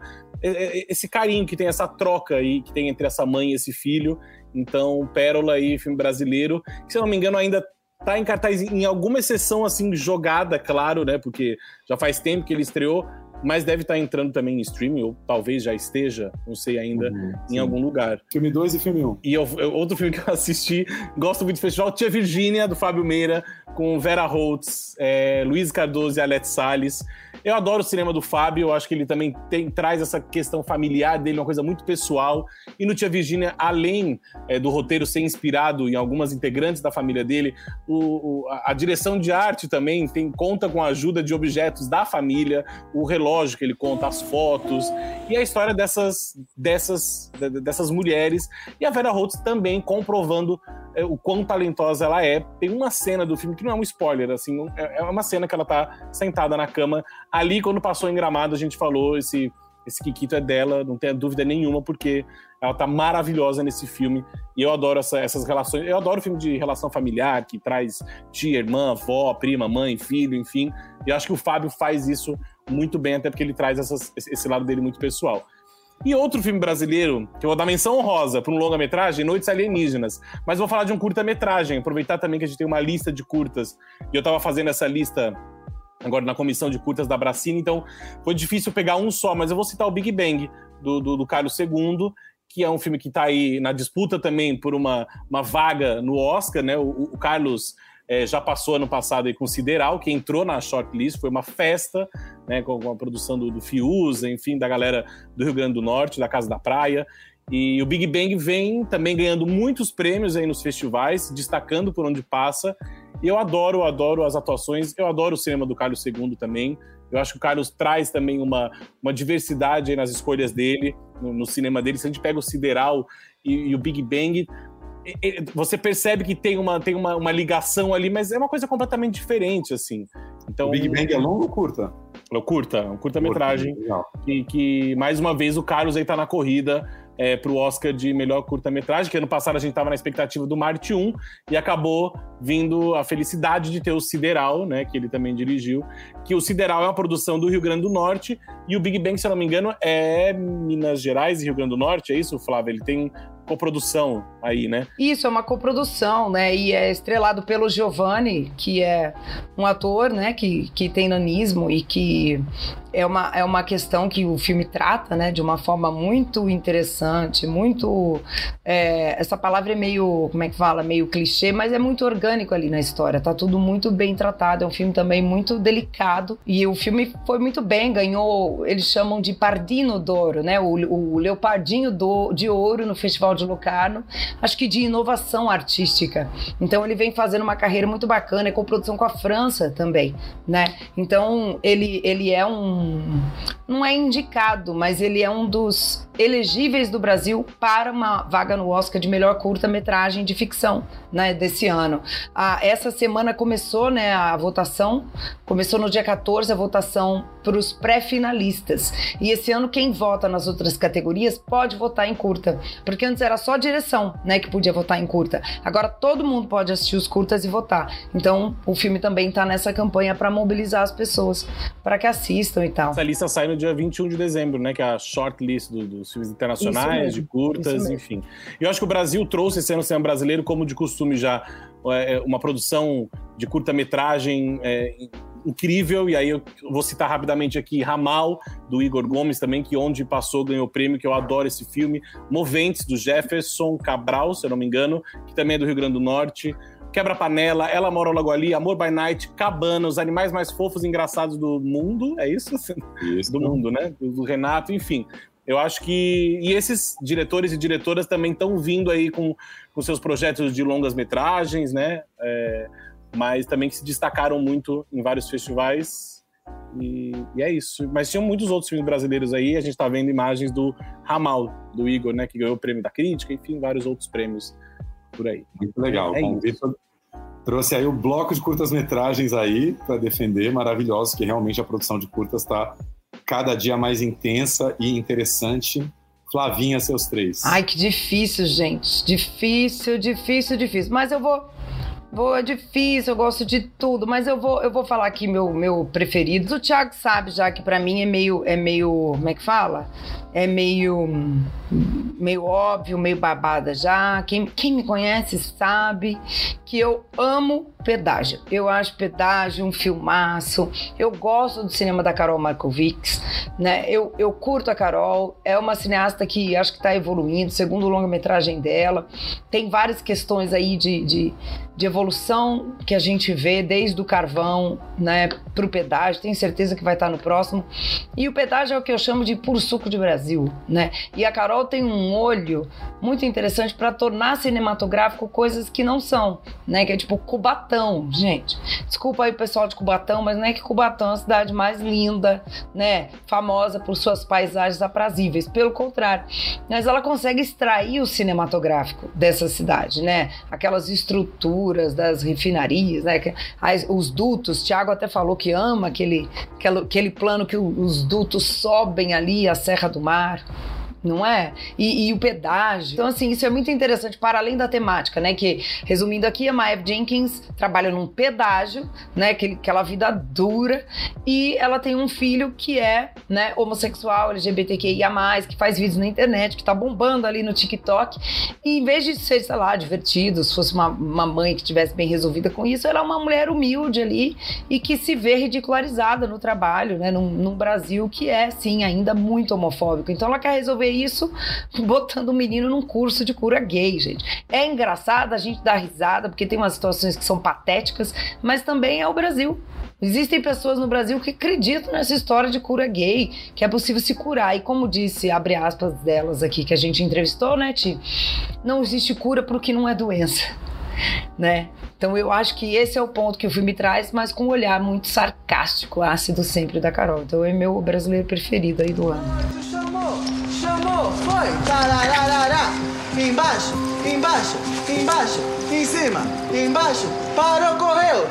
esse carinho que tem, essa troca aí que tem entre essa mãe e esse filho. Então, Pérola aí, filme brasileiro, que se eu não me engano ainda tá em cartaz em alguma exceção assim jogada, claro, né? Porque já faz tempo que ele estreou, mas deve estar entrando também em streaming, ou talvez já esteja, não sei ainda, em algum lugar. Filme 2 e filme 1. Um. E eu- eu- outro filme que eu assisti, gosto muito do festival, Tia Virgínia, do Fábio Meira, com Vera Holtz, é, Luiz Cardoso e Alete Salles. Eu adoro o cinema do Fábio, eu acho que ele também tem- traz essa questão familiar dele, uma coisa muito pessoal. E no Tia Virgínia, além é, do roteiro ser inspirado em algumas integrantes da família dele, o- o- a, direção de arte também tem, conta com a ajuda de objetos da família, o relógio que ele conta, as fotos, e a história dessas, dessas, de- dessas mulheres. E a Vera Holtz também comprovando é, o quão talentosa ela é. Tem uma cena do filme que não é um spoiler, assim, é é uma cena que ela tá sentada na cama. Ali, quando passou em Gramado, a gente falou esse esse Kikito é dela, não tenha dúvida nenhuma, porque ela tá maravilhosa nesse filme. E eu adoro essa- essas relações. Eu adoro filme de relação familiar, que traz tia, irmã, avó, prima, mãe, filho, enfim. E eu acho que o Fábio faz isso muito bem, até porque ele traz essas- esse lado dele muito pessoal. E outro filme brasileiro, que eu vou dar menção honrosa para um longa-metragem, Noites Alienígenas. Mas vou falar de um curta-metragem, aproveitar também que a gente tem uma lista de curtas. E eu estava fazendo essa lista agora na comissão de curtas da Bracina, então foi difícil pegar um só, mas eu vou citar o Big Bang, do, do, do Carlos II, que é um filme que está aí na disputa também por uma, uma vaga no Oscar, né? O, o Carlos eh, já passou ano passado aí com Sideral, que entrou na shortlist, foi uma festa, né? Com, com a produção do, do enfim, da galera do Rio Grande do Norte, da Casa da Praia. E o Big Bang vem também ganhando muitos prêmios aí nos festivais, destacando por onde passa. E eu adoro, adoro as atuações, eu adoro o cinema do Carlos II também. Eu acho que o Carlos traz também uma, uma diversidade aí nas escolhas dele, no, no cinema dele. Se a gente pega o Sideral e, e o Big Bang, você percebe que tem, uma, tem uma, uma ligação ali, mas é uma coisa completamente diferente, assim. Então, O Big Bang é longo ou curta? O curta, um curta-metragem. Que, que, mais uma vez, o Carlos aí tá na corrida é, para o Oscar de melhor curta-metragem, que ano passado a gente estava na expectativa do Marte 1 e acabou vindo a felicidade de ter o Sideral, né, que ele também dirigiu, que o Sideral é uma produção do Rio Grande do Norte e o Big Bang, se eu não me engano, é Minas Gerais e Rio Grande do Norte, é isso, Flávio? Ele tem coprodução aí, né? Isso, é uma coprodução, né? E é estrelado pelo Giovanni, que é um ator, né, que, que tem nanismo e que é uma, é uma questão que o filme trata, né, de uma forma muito interessante, muito. É, essa palavra é meio, como é que fala? Meio clichê, mas é muito orgânico ali na história. Tá tudo muito bem tratado. É um filme também muito delicado. E o filme foi muito bem, ganhou, eles chamam de Pardino d'Oro, né? O, o Leopardinho do, de Ouro no Festival de Locarno, acho que de inovação artística. Então ele vem fazendo uma carreira muito bacana, é com produção com a França também, né? Então ele, ele é um não é indicado, mas ele é um dos elegíveis do Brasil para uma vaga no Oscar de melhor curta-metragem de ficção, né, desse ano. Ah, essa semana começou, né, a votação, começou no dia 14 a votação para os pré-finalistas. E esse ano quem vota nas outras categorias pode votar em curta, porque antes era só a direção, né, que podia votar em curta. Agora todo mundo pode assistir os curtas e votar. Então, o filme também está nessa campanha para mobilizar as pessoas para que assistam e tal. Essa lista sai no dia 21 de dezembro, né, que é a short list do, dos filmes internacionais, de curtas, enfim. Eu acho que o Brasil trouxe esse ano o cinema brasileiro como de costume já é, uma produção de curta-metragem é, incrível, e aí eu vou citar rapidamente aqui Ramal, do Igor Gomes também, que onde passou ganhou prêmio, que eu adoro esse filme, Moventes, do Jefferson Cabral, se eu não me engano, que também é do Rio Grande do Norte, Quebra-Panela, Ela Mora Logo Ali, Amor by Night, Cabana, Os Animais Mais Fofos e Engraçados do Mundo, é isso? isso. Do mundo, né? Do Renato, enfim. Eu acho que. E esses diretores e diretoras também estão vindo aí com, com seus projetos de longas metragens, né? É, mas também que se destacaram muito em vários festivais. E, e, é isso. Mas tinham muitos outros filmes brasileiros aí. A gente está vendo imagens do Ramal, do Igor, né? Que ganhou o prêmio da crítica, enfim, vários outros prêmios por aí. Muito legal. É Bom, Vitor trouxe aí o bloco de curtas-metragens aí para defender, maravilhosos, que realmente a produção de curtas está cada dia mais intensa e interessante. Flavinha, seus três. Ai, que difícil, gente. Difícil, difícil, difícil. Mas eu vou. Vou, é difícil, eu gosto de tudo, mas eu vou, eu vou falar aqui meu, meu preferido. O Thiago sabe já que para mim é meio, é meio, como é que fala? É meio meio óbvio, meio babada já. Quem, quem me conhece sabe que eu amo Pedágio. Eu acho Pedágio um filmaço. Eu gosto do cinema da Carol Markovics, né? Eu, eu curto a Carol. É uma cineasta que acho que está evoluindo, segundo longa-metragem dela. Tem várias questões aí de, de, de, evolução que a gente vê desde o carvão, né, para o pedágio. Tenho certeza que vai estar tá no próximo. E o pedágio é o que eu chamo de puro suco de Brasil, né? E a Carol tem um olho muito interessante para tornar cinematográfico coisas que não são, né? Que é tipo Cubatão, gente. Desculpa aí o pessoal de Cubatão, mas não é que Cubatão é a cidade mais linda, né? Famosa por suas paisagens aprazíveis. Pelo contrário, mas ela consegue extrair o cinematográfico dessa cidade, né? Aquelas estruturas das refinarias, né? Os dutos, Tiago até falou que ama aquele, aquele plano que os dutos sobem ali a Serra do Mar ar não é? E, e, o pedágio. Então, assim, isso é muito interessante para além da temática, né? Que, resumindo aqui, a Maeve Jenkins trabalha num pedágio, né? Aquela vida dura, e ela tem um filho que é, né, homossexual, LGBTQIA, que faz vídeos na internet, que tá bombando ali no TikTok. E em vez de ser, sei lá, divertido, se fosse uma, uma mãe que tivesse bem resolvida com isso, ela é uma mulher humilde ali e que se vê ridicularizada no trabalho, né? Num, num Brasil que é, sim, ainda muito homofóbico. Então ela quer resolver isso botando o menino num curso de cura gay, gente. É engraçado, a gente dá risada, porque tem umas situações que são patéticas, mas também é o Brasil. Existem pessoas no Brasil que acreditam nessa história de cura gay, que é possível se curar. E como disse, abre aspas delas aqui que a gente entrevistou, né, Ti? Não existe cura para o que não é doença. Né? Então eu acho que esse é o ponto que o filme traz, mas com um olhar muito sarcástico, ácido sempre da Carol. Então é meu brasileiro preferido aí do ano. Chamou, foi! Tarararará. Embaixo, embaixo, embaixo, em cima, embaixo, parou, correu!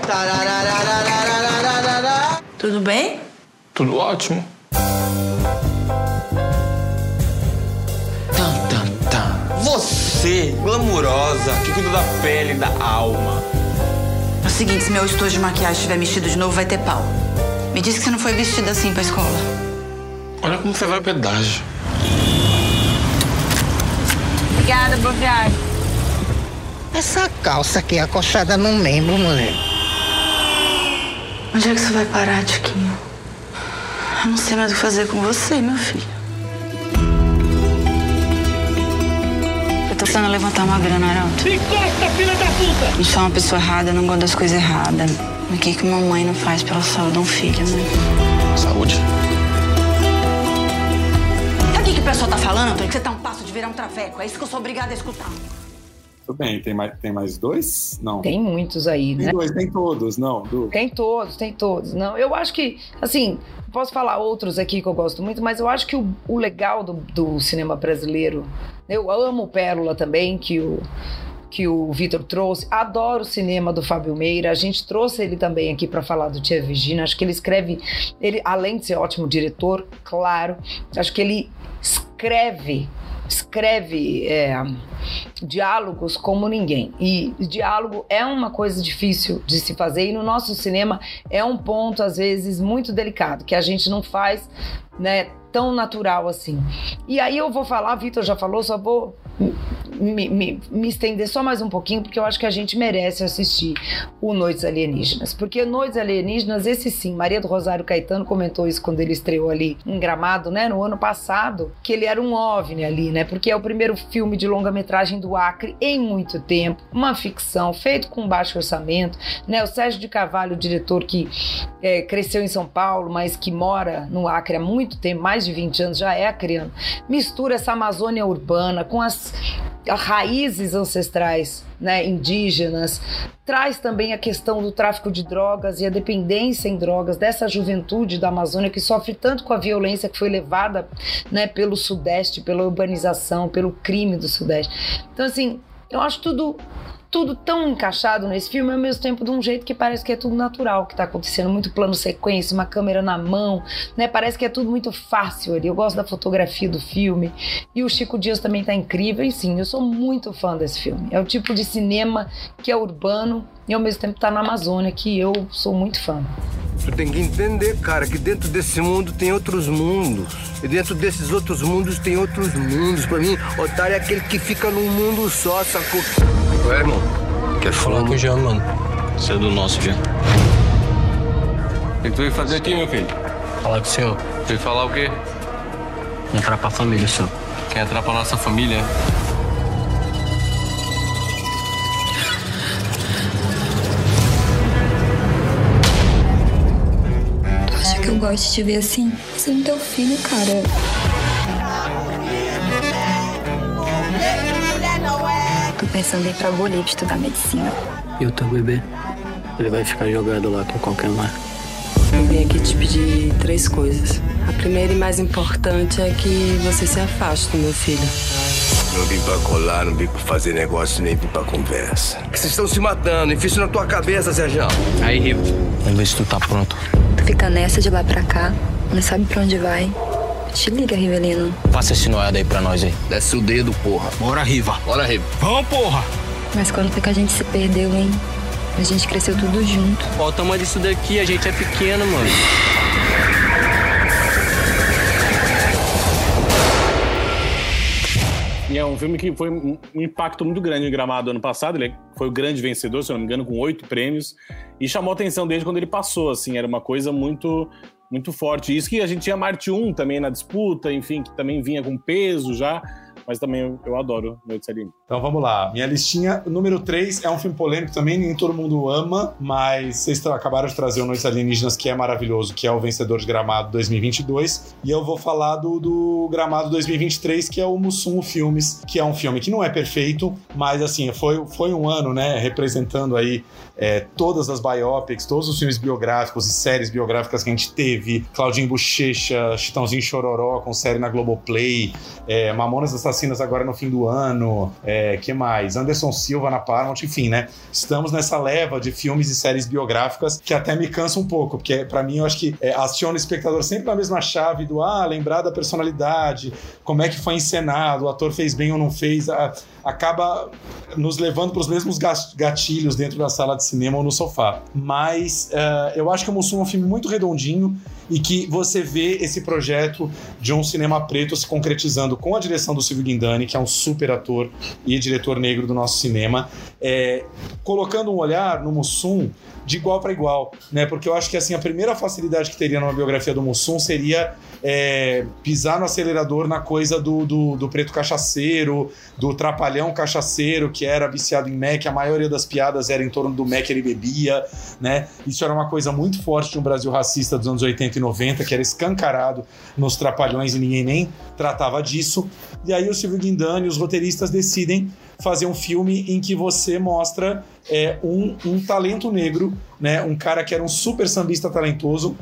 Tudo bem? Tudo ótimo. Tan, tan, tan. Você, glamurosa, que cuida da pele, da alma. É o seguinte, se meu estojo de maquiagem estiver mexido de novo, vai ter pau. Me disse que você não foi vestida assim pra escola. Olha como você vai pedágio. Obrigada, boa viagem. Essa calça aqui acochada no membro, mulher. Onde é que você vai parar, Tiquinho? Eu não sei mais o que fazer com você, meu filho. Eu tô tentando levantar uma grana, Arauto. Encosta, filha da puta! Eu sou uma pessoa errada, não gosto das coisas erradas. O que, que mamãe não faz pela saúde de um filho, né? Saúde. O pessoal tá falando, Antônio? Que você tá um passo de virar um traveco. É isso que eu sou obrigada a escutar. Tudo bem, tem mais, tem mais dois? Não. Tem muitos aí, Tem né? dois, tem todos, não. Du. Tem todos, tem todos. Não, eu acho que, assim, posso falar outros aqui que eu gosto muito, mas eu acho que o, o legal do, do cinema brasileiro, eu amo Pérola também, que o que o Vitor trouxe. Adoro o cinema do Fábio Meira. A gente trouxe ele também aqui para falar do Tia Virginia. Acho que ele escreve, ele além de ser ótimo diretor, claro, acho que ele escreve escreve é, diálogos como ninguém. E diálogo é uma coisa difícil de se fazer e no nosso cinema é um ponto às vezes muito delicado que a gente não faz, né, tão natural assim. E aí eu vou falar, Vitor já falou, só vou me, me, me, estender só mais um pouquinho, porque eu acho que a gente merece assistir o Noites Alienígenas. Porque Noites Alienígenas, esse sim, Maria do Rosário Caetano comentou isso quando ele estreou ali em Gramado, né, no ano passado, que ele era um OVNI ali, né, porque é o primeiro filme de longa-metragem do Acre em muito tempo, uma ficção, feito com baixo orçamento, né, o Sérgio de Carvalho, o diretor que é, cresceu em São Paulo, mas que mora no Acre há muito tempo, mais de 20 anos, já é acreano, mistura essa Amazônia urbana com as raízes ancestrais né, indígenas, traz também a questão do tráfico de drogas e a dependência em drogas dessa juventude da Amazônia que sofre tanto com a violência que foi levada né, pelo Sudeste, pela urbanização, pelo crime do Sudeste. Então, assim, eu acho tudo tudo tão encaixado nesse filme, ao mesmo tempo de um jeito que parece que é tudo natural que tá acontecendo, muito plano sequência, uma câmera na mão, né? Parece que é tudo muito fácil ali. Eu gosto da fotografia do filme. E o Chico Dias também tá incrível, e sim, eu sou muito fã desse filme. É o tipo de cinema que é urbano e ao mesmo tempo tá na Amazônia, que eu sou muito fã. Tu tem que entender, cara, que dentro desse mundo tem outros mundos. E dentro desses outros mundos tem outros mundos. Pra mim, otário é aquele que fica num mundo só, sacou? Ué, irmão, quer falar com o Jean, mano? Você é do nosso, Jean. O que tu veio fazer aqui, meu filho? Falar com o senhor. Veio falar o quê? Entrar pra família, senhor. Quer entrar pra nossa família? Tu acha que eu gosto de te ver assim? Você não é teu filho, cara. Pensando em ir pra Bolívia estudar medicina. E o teu bebê? Ele vai ficar jogado lá com qualquer um. Eu vim aqui te pedir três coisas. A primeira e mais importante é que você se afaste do meu filho. Não vim pra colar, não vim pra fazer negócio, nem vim pra conversa. Que vocês estão se matando, enfia isso na tua cabeça, Sérgio. Aí, Rivo. Vamos ver se tu tá pronto. Tu fica nessa de lá pra cá, não sabe pra onde vai. Te liga, Rivelino. Passa esse noiado aí pra nós aí. Desce o dedo, porra. Bora, Riva. Bora, Riva. Vamos, porra! Mas quando foi que a gente se perdeu, hein? A gente cresceu tudo junto. Olha o tamanho disso daqui, a gente é pequeno, mano. E é um filme que foi um impacto muito grande em Gramado ano passado. Ele foi o grande vencedor, se eu não me engano, com oito prêmios. E chamou a atenção desde quando ele passou, assim. Era uma coisa muito muito forte. Isso que a gente tinha Marte 1 também na disputa, enfim, que também vinha com peso já. Mas também eu, adoro Noites Alienígenas. Então vamos lá. Minha listinha, número 3 é um filme polêmico também, nem todo mundo ama, mas vocês acabaram de trazer o Noites Alienígenas, que é maravilhoso, que é o vencedor de Gramado 2022. E eu vou falar do, do Gramado 2023, que é o Mussum Filmes, que é um filme que não é perfeito, mas assim, foi, foi um ano, né, representando aí é, todas as biopics, todos os filmes biográficos e séries biográficas que a gente teve. Claudinho Bochecha, Chitãozinho Chororó com série na Globoplay, é, Mamonas Assassinas agora no fim do ano, é, que mais? Anderson Silva na Paramount, enfim, né? Estamos nessa leva de filmes e séries biográficas que até me cansa um pouco, porque para mim eu acho que é, aciona o espectador sempre na mesma chave do ah, lembrar da personalidade, como é que foi encenado, o ator fez bem ou não fez, a, acaba nos levando para os mesmos gatilhos dentro da sala de cinema ou no sofá. Mas uh, eu acho que o Mussum é um filme muito redondinho e que você vê esse projeto de um cinema preto se concretizando com a direção do Silvio Guindani, que é um super ator e diretor negro do nosso cinema, é, colocando um olhar no Mussum de igual para igual, né? Porque eu acho que assim a primeira facilidade que teria numa biografia do Mussum seria é, pisar no acelerador na coisa do, do, do, preto cachaceiro, do trapalhão cachaceiro que era viciado em Mac, a maioria das piadas era em torno do Mac ele bebia, né? Isso era uma coisa muito forte de um Brasil racista dos anos 80 e 90, que era escancarado nos trapalhões e ninguém nem tratava disso. E aí o Silvio Guindani, os roteiristas decidem fazer um filme em que você mostra é, um, um talento negro, né? Um cara que era um super sambista talentoso,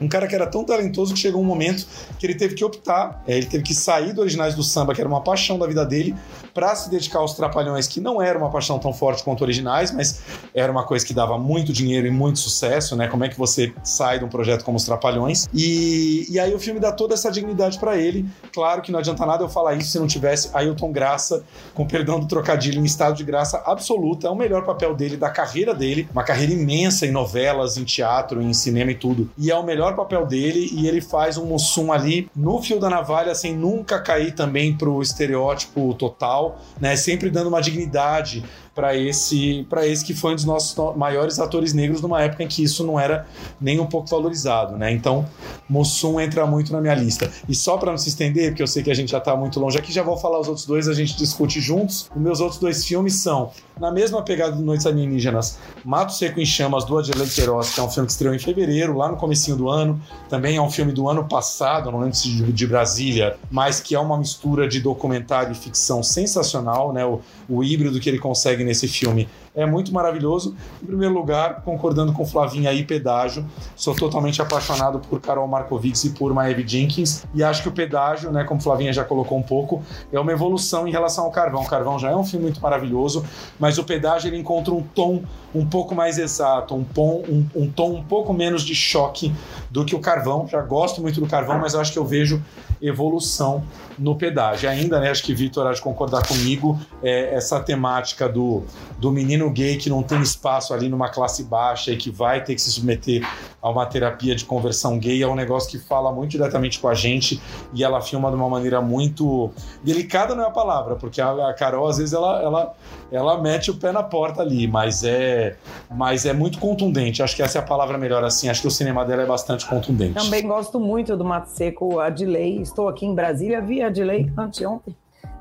um cara que era tão talentoso que chegou um momento que ele teve que optar, é, ele teve que sair do Originais do Samba, que era uma paixão da vida dele, para se dedicar aos Trapalhões, que não era uma paixão tão forte quanto Originais, mas era uma coisa que dava muito dinheiro e muito sucesso, né? Como é que você sai de um projeto como os Trapalhões? E, e aí o filme dá toda essa dignidade para ele. Claro que não adianta nada eu falar isso se não tivesse Ailton Graça, com perdão do trocadilho, em estado de graça absoluta, é o melhor papel dele, da carreira dele, uma carreira imensa em novelas, em teatro, em cinema e tudo. E é o melhor papel dele e ele faz um Mussum ali no fio da navalha, sem nunca cair também pro estereótipo total, né? Sempre dando uma dignidade para esse, para esse que foi um dos nossos maiores atores negros numa época em que isso não era nem um pouco valorizado, né? Então, Mussum entra muito na minha lista. E só para não se estender, porque eu sei que a gente já está muito longe aqui, já vou falar os outros dois, a gente discute juntos. Os meus outros dois filmes são, na mesma pegada do Noites Alienígenas, Mato Seco em Chamas, do Adelaide Queiroz, que é um filme que estreou em fevereiro, lá no comecinho do ano. Também é um filme do ano passado, não lembro se de, de Brasília, mas que é uma mistura de documentário e ficção sensacional, né? O, o híbrido que ele consegue nesse filme é muito maravilhoso. Em primeiro lugar, concordando com Flavinha aí, pedágio. Sou totalmente apaixonado por Carol Markovics e por Maeve Jenkins. E acho que o pedágio, né, como Flavinha já colocou um pouco, é uma evolução em relação ao Carvão. O Carvão já é um filme muito maravilhoso, mas o pedágio ele encontra um tom um pouco mais exato, um, tom, um, um tom um pouco menos de choque do que o Carvão. Já gosto muito do Carvão, mas acho que eu vejo evolução no pedágio. Ainda, né, acho que Vitor há de concordar comigo, é, essa temática do, do menino gay que não tem espaço ali numa classe baixa e que vai ter que se submeter a uma terapia de conversão gay é um negócio que fala muito diretamente com a gente e ela filma de uma maneira muito delicada não é a palavra, porque a, Carol às vezes ela, ela, ela mete o pé na porta ali, mas é, mas é muito contundente. Acho que essa é a palavra melhor assim. Acho que o cinema dela é bastante contundente. Também gosto muito do Mato Seco, a Dilei. Estou aqui em Brasília, vi a Dilei anteontem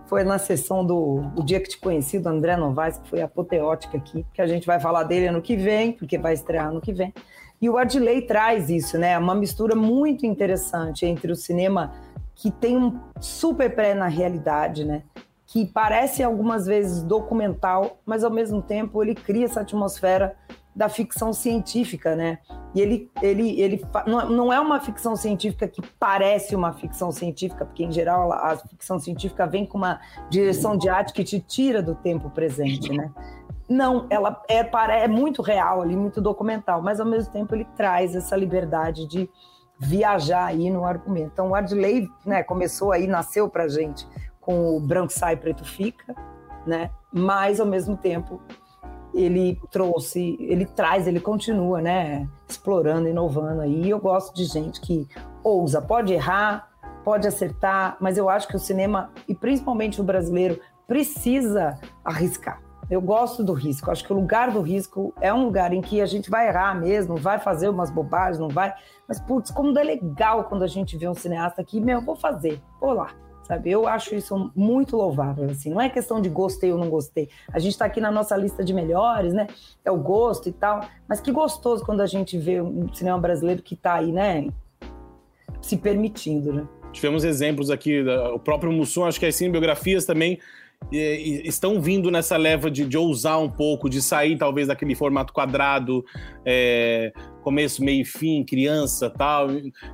foi na sessão do O Dia que Te Conheci, do André Novaes, que foi apoteótica aqui, que a gente vai falar dele ano que vem, porque vai estrear ano que vem. E o Adley traz isso, né? Uma mistura muito interessante entre o cinema que tem um super pré na realidade, né? Que parece algumas vezes documental, mas ao mesmo tempo ele cria essa atmosfera da ficção científica, né? E ele, ele, ele não é uma ficção científica que parece uma ficção científica, porque em geral a ficção científica vem com uma direção de arte que te tira do tempo presente, né? Não, ela é, é muito real ali, muito documental, mas ao mesmo tempo ele traz essa liberdade de viajar aí no argumento. Então o Adley, né, começou aí, nasceu pra gente com o Branco Sai, Preto Fica, né? Mas ao mesmo tempo ele trouxe, ele traz, ele continua, né, explorando, inovando aí. E eu gosto de gente que ousa, pode errar, pode acertar, mas eu acho que o cinema, e principalmente o brasileiro, precisa arriscar. Eu gosto do risco. Acho que o lugar do risco é um lugar em que a gente vai errar mesmo, vai fazer umas bobagens, não vai. Mas, putz, como é legal quando a gente vê um cineasta aqui, meu, vou fazer, vou lá sabe? Eu acho isso muito louvável, assim. Não é questão de gostei ou não gostei. A gente está aqui na nossa lista de melhores, né? É o gosto e tal. Mas que gostoso quando a gente vê um cinema brasileiro que está aí, né? Se permitindo, né? Tivemos exemplos aqui, o próprio Mussum, acho que as cinebiografias também estão vindo nessa leva de, de, ousar um pouco, de sair talvez daquele formato quadrado, é, começo, meio e fim, criança tal.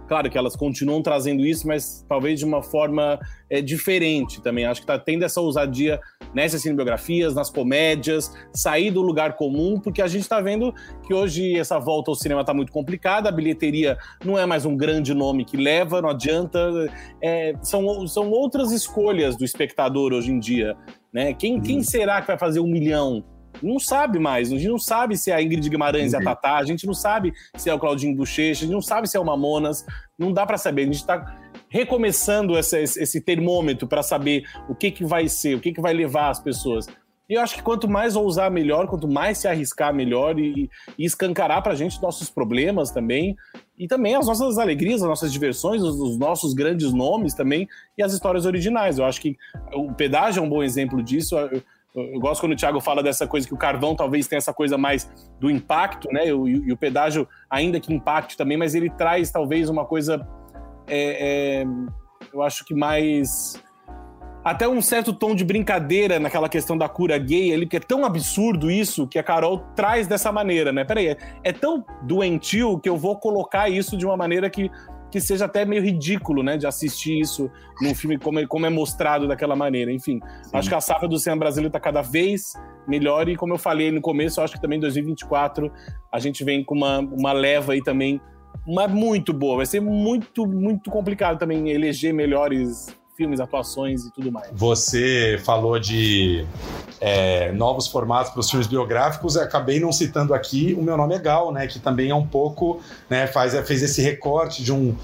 Claro que elas continuam trazendo isso, mas talvez de uma forma é, diferente também. Acho que está tendo essa ousadia nessas cinebiografias, nas comédias, sair do lugar comum, porque a gente está vendo que hoje essa volta ao cinema está muito complicada, a bilheteria não é mais um grande nome que leva, não adianta. É, são, são outras escolhas do espectador hoje em dia. Né? Quem, quem uhum. será que vai fazer um milhão? Não sabe mais. A gente não sabe se é a Ingrid Guimarães e a Tatá, a gente não sabe se é o Claudinho Bochecha, a gente não sabe se é o Mamonas, não dá para saber. A gente está recomeçando essa, esse termômetro para saber o que, que vai ser, o que, que vai levar as pessoas. E eu acho que quanto mais ousar, melhor, quanto mais se arriscar, melhor, e, e escancarar para a gente nossos problemas também, e também as nossas alegrias, as nossas diversões, os, os, nossos grandes nomes também, e as histórias originais. Eu acho que o Pedágio é um bom exemplo disso. Eu, eu gosto quando o Thiago fala dessa coisa que o carvão talvez tenha essa coisa mais do impacto, né? E, e o pedágio, ainda que impacte também, mas ele traz talvez uma coisa, é, é, eu acho que mais até um certo tom de brincadeira naquela questão da cura gay ali, porque é tão absurdo isso que a Carol traz dessa maneira, né? Peraí, é, é tão doentio que eu vou colocar isso de uma maneira que que seja até meio ridículo, né, de assistir isso num filme como, é, como é mostrado daquela maneira. Enfim, Sim. acho que a safra do cinema brasileiro está cada vez melhor e, como eu falei no começo, acho que também em 2024 a gente vem com uma, uma leva aí também uma muito boa. Vai ser muito, muito complicado também eleger melhores filmes, atuações e tudo mais. Você falou de é, novos formatos para os filmes biográficos, eu acabei não citando aqui o Meu Nome é Gal, né, que também é um pouco, né, faz, fez esse recorte de um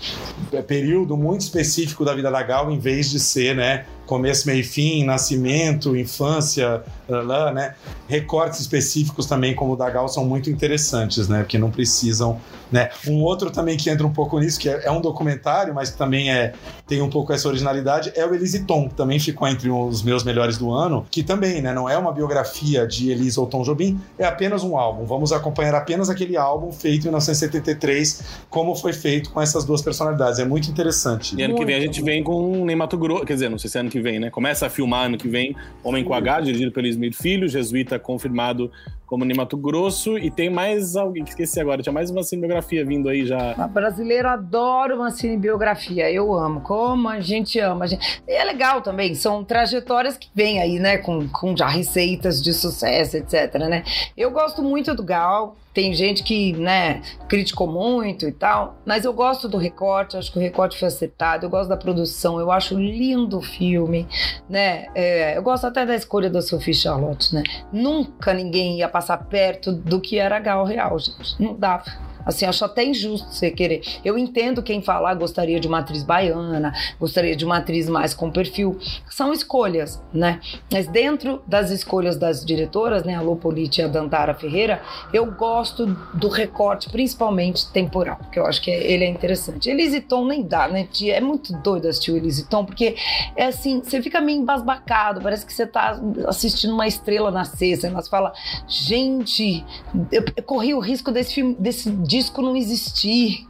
período muito específico da vida da Gal, em vez de ser, né, começo, meio e fim, nascimento, infância, lá, né? Recortes específicos também, como o da Gal, são muito interessantes, né? Porque não precisam, né? Um outro também que entra um pouco nisso, que é, é um documentário, mas que também é, tem um pouco essa originalidade, é o Elise Tom, que também ficou entre os meus melhores do ano, que também, né? Não é uma biografia de Elise ou Tom Jobim, é apenas um álbum. Vamos acompanhar apenas aquele álbum feito em 1973, como foi feito com essas duas personalidades. É muito interessante. E ano muito que vem a gente vem com Ney Mato Grosso, quer dizer, não sei se é ano que vem, né? Começa a filmar ano que vem Homem com H, dirigido pelo Smith Filho, jesuíta confirmado como Ney Mato Grosso, e tem mais alguém que esqueci agora, tinha mais uma cinebiografia vindo aí já. A brasileira adora uma cinebiografia, eu amo, como a gente ama. A gente... E é legal também, são trajetórias que vêm aí, né, com, com já receitas de sucesso, etc, né. Eu gosto muito do Gal, tem gente que, né, criticou muito e tal, mas eu gosto do recorte, acho que o recorte foi acertado, eu gosto da produção, eu acho lindo o filme, né? É, eu gosto até da escolha da Sophie Charlotte, né? Nunca ninguém ia passar perto do que era Gal Real, gente. Não dava. Assim, acho até injusto você querer. Eu entendo quem falar gostaria de uma atriz baiana, gostaria de uma atriz mais com perfil. São escolhas, né? Mas dentro das escolhas das diretoras, né, a Lopolite e a Dantara Ferreira, eu gosto do recorte, principalmente temporal, que eu acho que ele é interessante. Elisiton nem dá, né? É muito doido assistir o Elisiton, porque é assim, você fica meio embasbacado, parece que você tá assistindo uma estrela nascer, você fala, gente, eu corri o risco desse filme, desse disco não existir.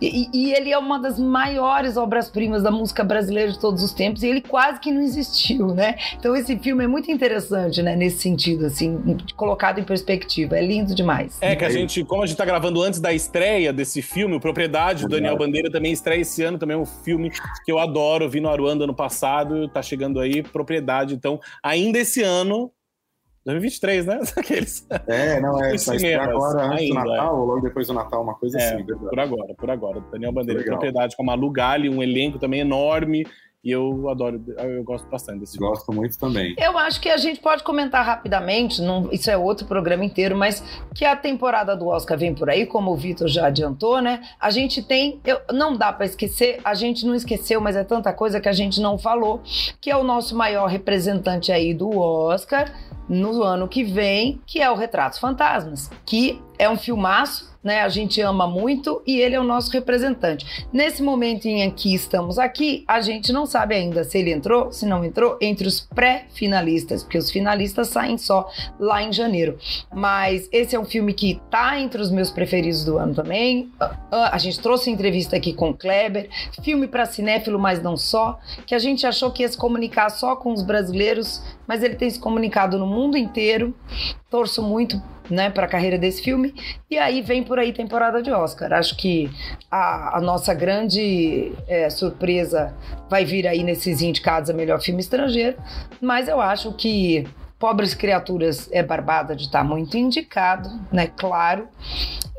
E, e ele é uma das maiores obras-primas da música brasileira de todos os tempos, e ele quase que não existiu, né? Então esse filme é muito interessante, né? Nesse sentido, assim, colocado em perspectiva. É lindo demais. É que a gente, como a gente tá gravando antes da estreia desse filme, o Propriedade, do Daniel Bandeira, também estreia esse ano, também é um filme que eu adoro, vi no Aruanda ano passado, tá chegando aí, Propriedade. Então, ainda esse ano, 2023, né? Aqueles. É, não, é. Vai estrear agora antes ainda, do Natal, é. ou logo depois do Natal, uma coisa é, assim. Verdade. Por agora, por agora. Daniel Bandeira, propriedade com a Malu Gali, um elenco também enorme. E eu adoro, eu gosto bastante desse filme. Gosto muito também. Eu acho que a gente pode comentar rapidamente, não, isso é outro programa inteiro, mas que a temporada do Oscar vem por aí, como o Vitor já adiantou, né? A gente tem, eu, não dá para esquecer, a gente não esqueceu, mas é tanta coisa que a gente não falou, que é o nosso maior representante aí do Oscar, no ano que vem, que é o Retratos Fantasmas, que é um filmaço, né? A gente ama muito e ele é o nosso representante. Nesse momento em que estamos aqui, a gente não sabe ainda se ele entrou, se não entrou entre os pré-finalistas, porque os finalistas saem só lá em janeiro. Mas esse é um filme que tá entre os meus preferidos do ano também. Ah, a gente trouxe entrevista aqui com o Kleber, filme para cinéfilo, mas não só, que a gente achou que ia se comunicar só com os brasileiros, mas ele tem se comunicado no mundo inteiro. Torço muito né, para a carreira desse filme. E aí vem por aí temporada de Oscar. Acho que a, a nossa grande é, surpresa vai vir aí nesses indicados a melhor filme estrangeiro, mas eu acho que Pobres Criaturas é Barbada de estar tá muito indicado, né? Claro.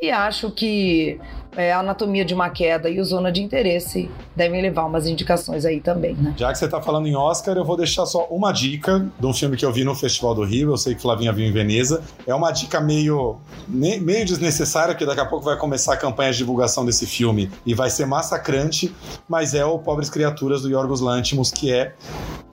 E acho que é, Anatomia de uma Queda e o Zona de Interesse devem levar umas indicações aí também, né? Já que você está falando em Oscar, eu vou deixar só uma dica de um filme que eu vi no Festival do Rio. Eu sei que Flavinha viu em Veneza. É uma dica meio, meio desnecessária, porque daqui a pouco vai começar a campanha de divulgação desse filme e vai ser massacrante, mas é o Pobres Criaturas do Yorgos Lanthimos, que é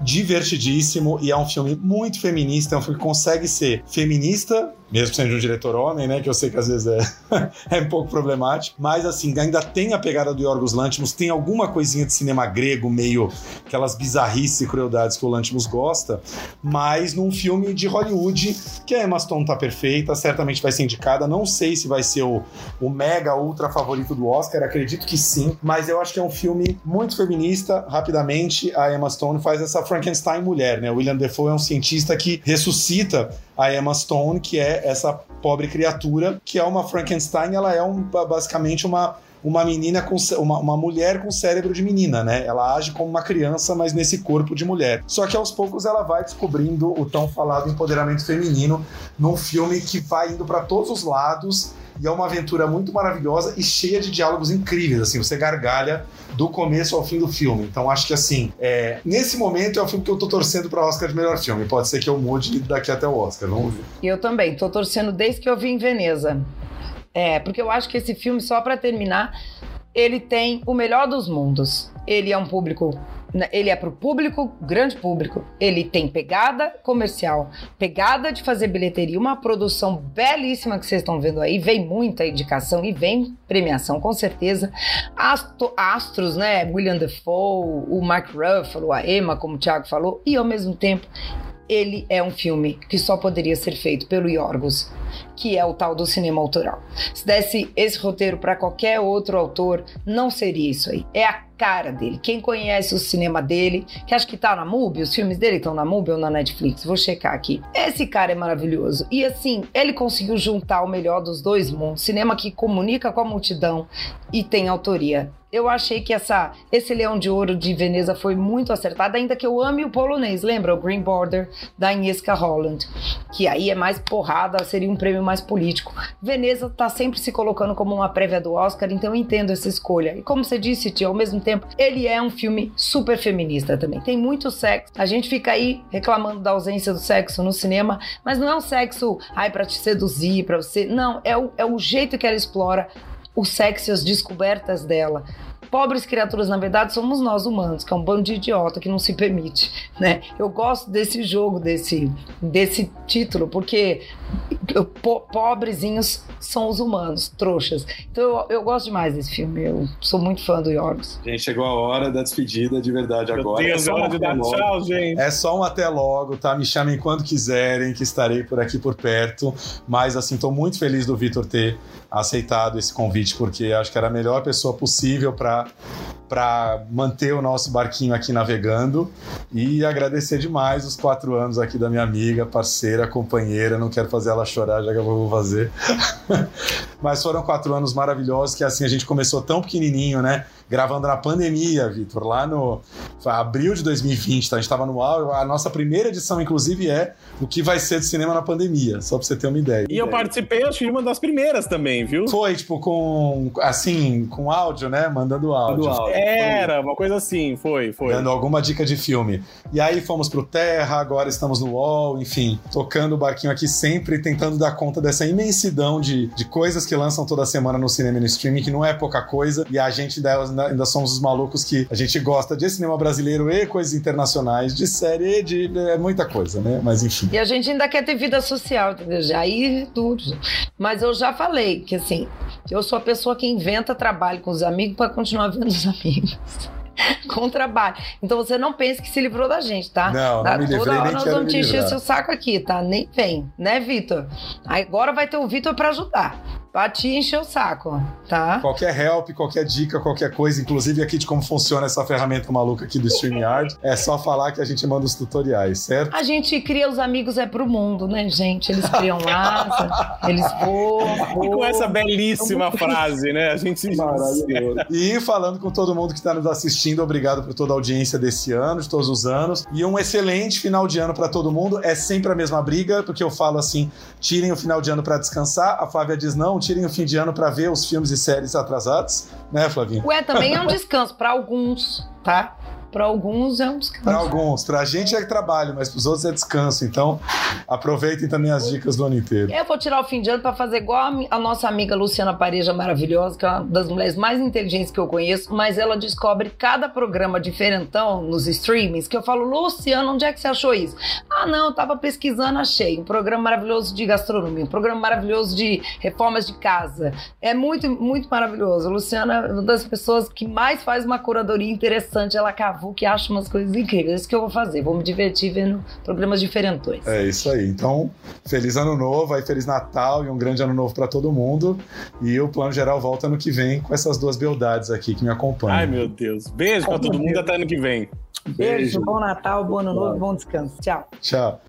divertidíssimo e é um filme muito feminista, é um filme que consegue ser feminista mesmo sendo um diretor homem, né, que eu sei que às vezes é, é um pouco problemático, mas assim, ainda tem a pegada do Yorgos Lanthimos, tem alguma coisinha de cinema grego, meio aquelas bizarrices e crueldades que o Lanthimos gosta, mas num filme de Hollywood, que a Emma Stone tá perfeita, certamente vai ser indicada, não sei se vai ser o, o mega ultra favorito do Oscar, acredito que sim, mas eu acho que é um filme muito feminista, rapidamente a Emma Stone faz essa Frankenstein mulher, né, o William Defoe é um cientista que ressuscita a Emma Stone, que é essa pobre criatura, que é uma Frankenstein, ela é um, basicamente uma uma menina com uma, uma mulher com cérebro de menina, né? Ela age como uma criança, mas nesse corpo de mulher. Só que aos poucos ela vai descobrindo o tão falado empoderamento feminino num filme que vai indo para todos os lados e é uma aventura muito maravilhosa e cheia de diálogos incríveis, assim, você gargalha do começo ao fim do filme. Então acho que assim, é, nesse momento é o filme que eu tô torcendo para Oscar de melhor filme. Pode ser que eu mude daqui até o Oscar, vamos ver. Eu também, tô torcendo desde que eu vi em Veneza. É, porque eu acho que esse filme, só para terminar, ele tem o melhor dos mundos. Ele é um público ele é para o público, grande público. Ele tem pegada comercial, pegada de fazer bilheteria, uma produção belíssima que vocês estão vendo aí. Vem muita indicação e vem premiação, com certeza. Astro, astros, né? William Defoe, o Mark Ruffalo, a Emma, como o Thiago falou, e ao mesmo tempo ele é um filme que só poderia ser feito pelo Yorgos, que é o tal do cinema autoral. Se desse esse roteiro para qualquer outro autor, não seria isso aí. É a cara dele. Quem conhece o cinema dele, que acho que tá na MUBI, os filmes dele estão na MUBI ou na Netflix, vou checar aqui. Esse cara é maravilhoso. E assim, ele conseguiu juntar o melhor dos dois mundos. Cinema que comunica com a multidão e tem autoria. Eu achei que essa, esse Leão de Ouro de Veneza foi muito acertado, ainda que eu ame o polonês. Lembra o Green Border da Agnieszka Holland? Que aí é mais porrada, seria um prêmio mais político. Veneza tá sempre se colocando como uma prévia do Oscar, então eu entendo essa escolha. E como você disse, Tia, ao mesmo tempo, ele é um filme super feminista também. Tem muito sexo. A gente fica aí reclamando da ausência do sexo no cinema, mas não é um sexo, ai, pra te seduzir, pra você. Não, é o, é o jeito que ela explora o sexo e as descobertas dela. Pobres criaturas, na verdade, somos nós humanos, que é um bando de idiota que não se permite, né? Eu gosto desse jogo, desse, desse título, porque po pobrezinhos são os humanos, trouxas. Então eu, eu, gosto demais desse filme, eu sou muito fã do Yorgos. Gente, chegou a hora da despedida de verdade Meu agora. Deus, é hora de dar tchau, gente. É só um até logo, tá? Me chamem quando quiserem, que estarei por aqui por perto. Mas assim, tô muito feliz do Vitor ter aceitado esse convite, porque acho que era a melhor pessoa possível para para manter o nosso barquinho aqui navegando e agradecer demais os quatro anos aqui da minha amiga, parceira, companheira. Não quero fazer ela chorar, já que eu vou fazer. Mas foram quatro anos maravilhosos que assim a gente começou tão pequenininho, né? gravando na pandemia, Vitor, lá no abril de 2020, tá? A gente estava no auge. A nossa primeira edição, inclusive, é o que vai ser de cinema na pandemia, só pra você ter uma ideia. E eu participei, acho que uma das primeiras também, viu? Foi, tipo, com assim, com áudio, né? Mandando áudio. áudio. Era, uma coisa assim, foi, foi. Dando alguma dica de filme. E aí fomos pro Terra, agora estamos no UOL, enfim, tocando o barquinho aqui sempre, tentando dar conta dessa imensidão de, de coisas que lançam toda semana no cinema e no streaming, que não é pouca coisa, e a gente delas ainda somos os malucos que a gente gosta de cinema brasileiro e coisas internacionais, de série, de, de é muita coisa, né? Mas enfim. E a gente ainda quer ter vida social, entendeu? Já ir tudo. Mas eu já falei que assim, eu sou a pessoa que inventa trabalho com os amigos para continuar vendo os amigos. com trabalho. Então você não pense que se livrou da gente, tá? Não, tá? não me Toda livrei, hora nós vamos te encher seu saco aqui, tá? Nem vem, né, Vitor? Agora vai ter o Vitor para ajudar pra te encher o saco, tá? Qualquer help, qualquer dica, qualquer coisa, inclusive aqui de como funciona essa ferramenta maluca aqui do StreamYard, é só falar que a gente manda os tutoriais, certo? A gente cria os amigos é pro mundo, né, gente? Eles criam asa, eles voam. E com essa belíssima frase, né? A gente Maravilhoso. E falando com todo mundo que está nos assistindo, obrigado por toda a audiência desse ano, de todos os anos. E um excelente final de ano para todo mundo. É sempre a mesma briga, porque eu falo assim: tirem o final de ano para descansar. A Flávia diz não, tirem o fim de ano para ver os filmes e séries atrasados, né, Flavinha? Ué, também é um descanso para alguns, tá? Para alguns é um descanso. Para alguns, para a gente é trabalho, mas para os outros é descanso. Então, aproveitem também as dicas do ano inteiro. Eu vou tirar o fim de ano para fazer igual a, nossa amiga Luciana Pareja, maravilhosa, que é uma das mulheres mais inteligentes que eu conheço, mas ela descobre cada programa diferentão nos streamings que eu falo, Luciana, onde é que você achou isso? Ah, não, eu tava pesquisando, achei. Um programa maravilhoso de gastronomia, um programa maravilhoso de reformas de casa. É muito, muito maravilhoso. A Luciana é uma das pessoas que mais faz uma curadoria interessante. Ela cavou que acha umas coisas incríveis. É isso que eu vou fazer. Vou me divertir vendo programas diferentões. É isso aí. Então, feliz ano novo, aí feliz Natal e um grande ano novo para todo mundo. E o plano geral volta ano que vem com essas duas beldades aqui que me acompanham. Ai, meu Deus. Beijo para todo mundo até ano que vem. Beijo, Beijo, bom Natal, bom ano novo, bom descanso. Tchau. Tchau.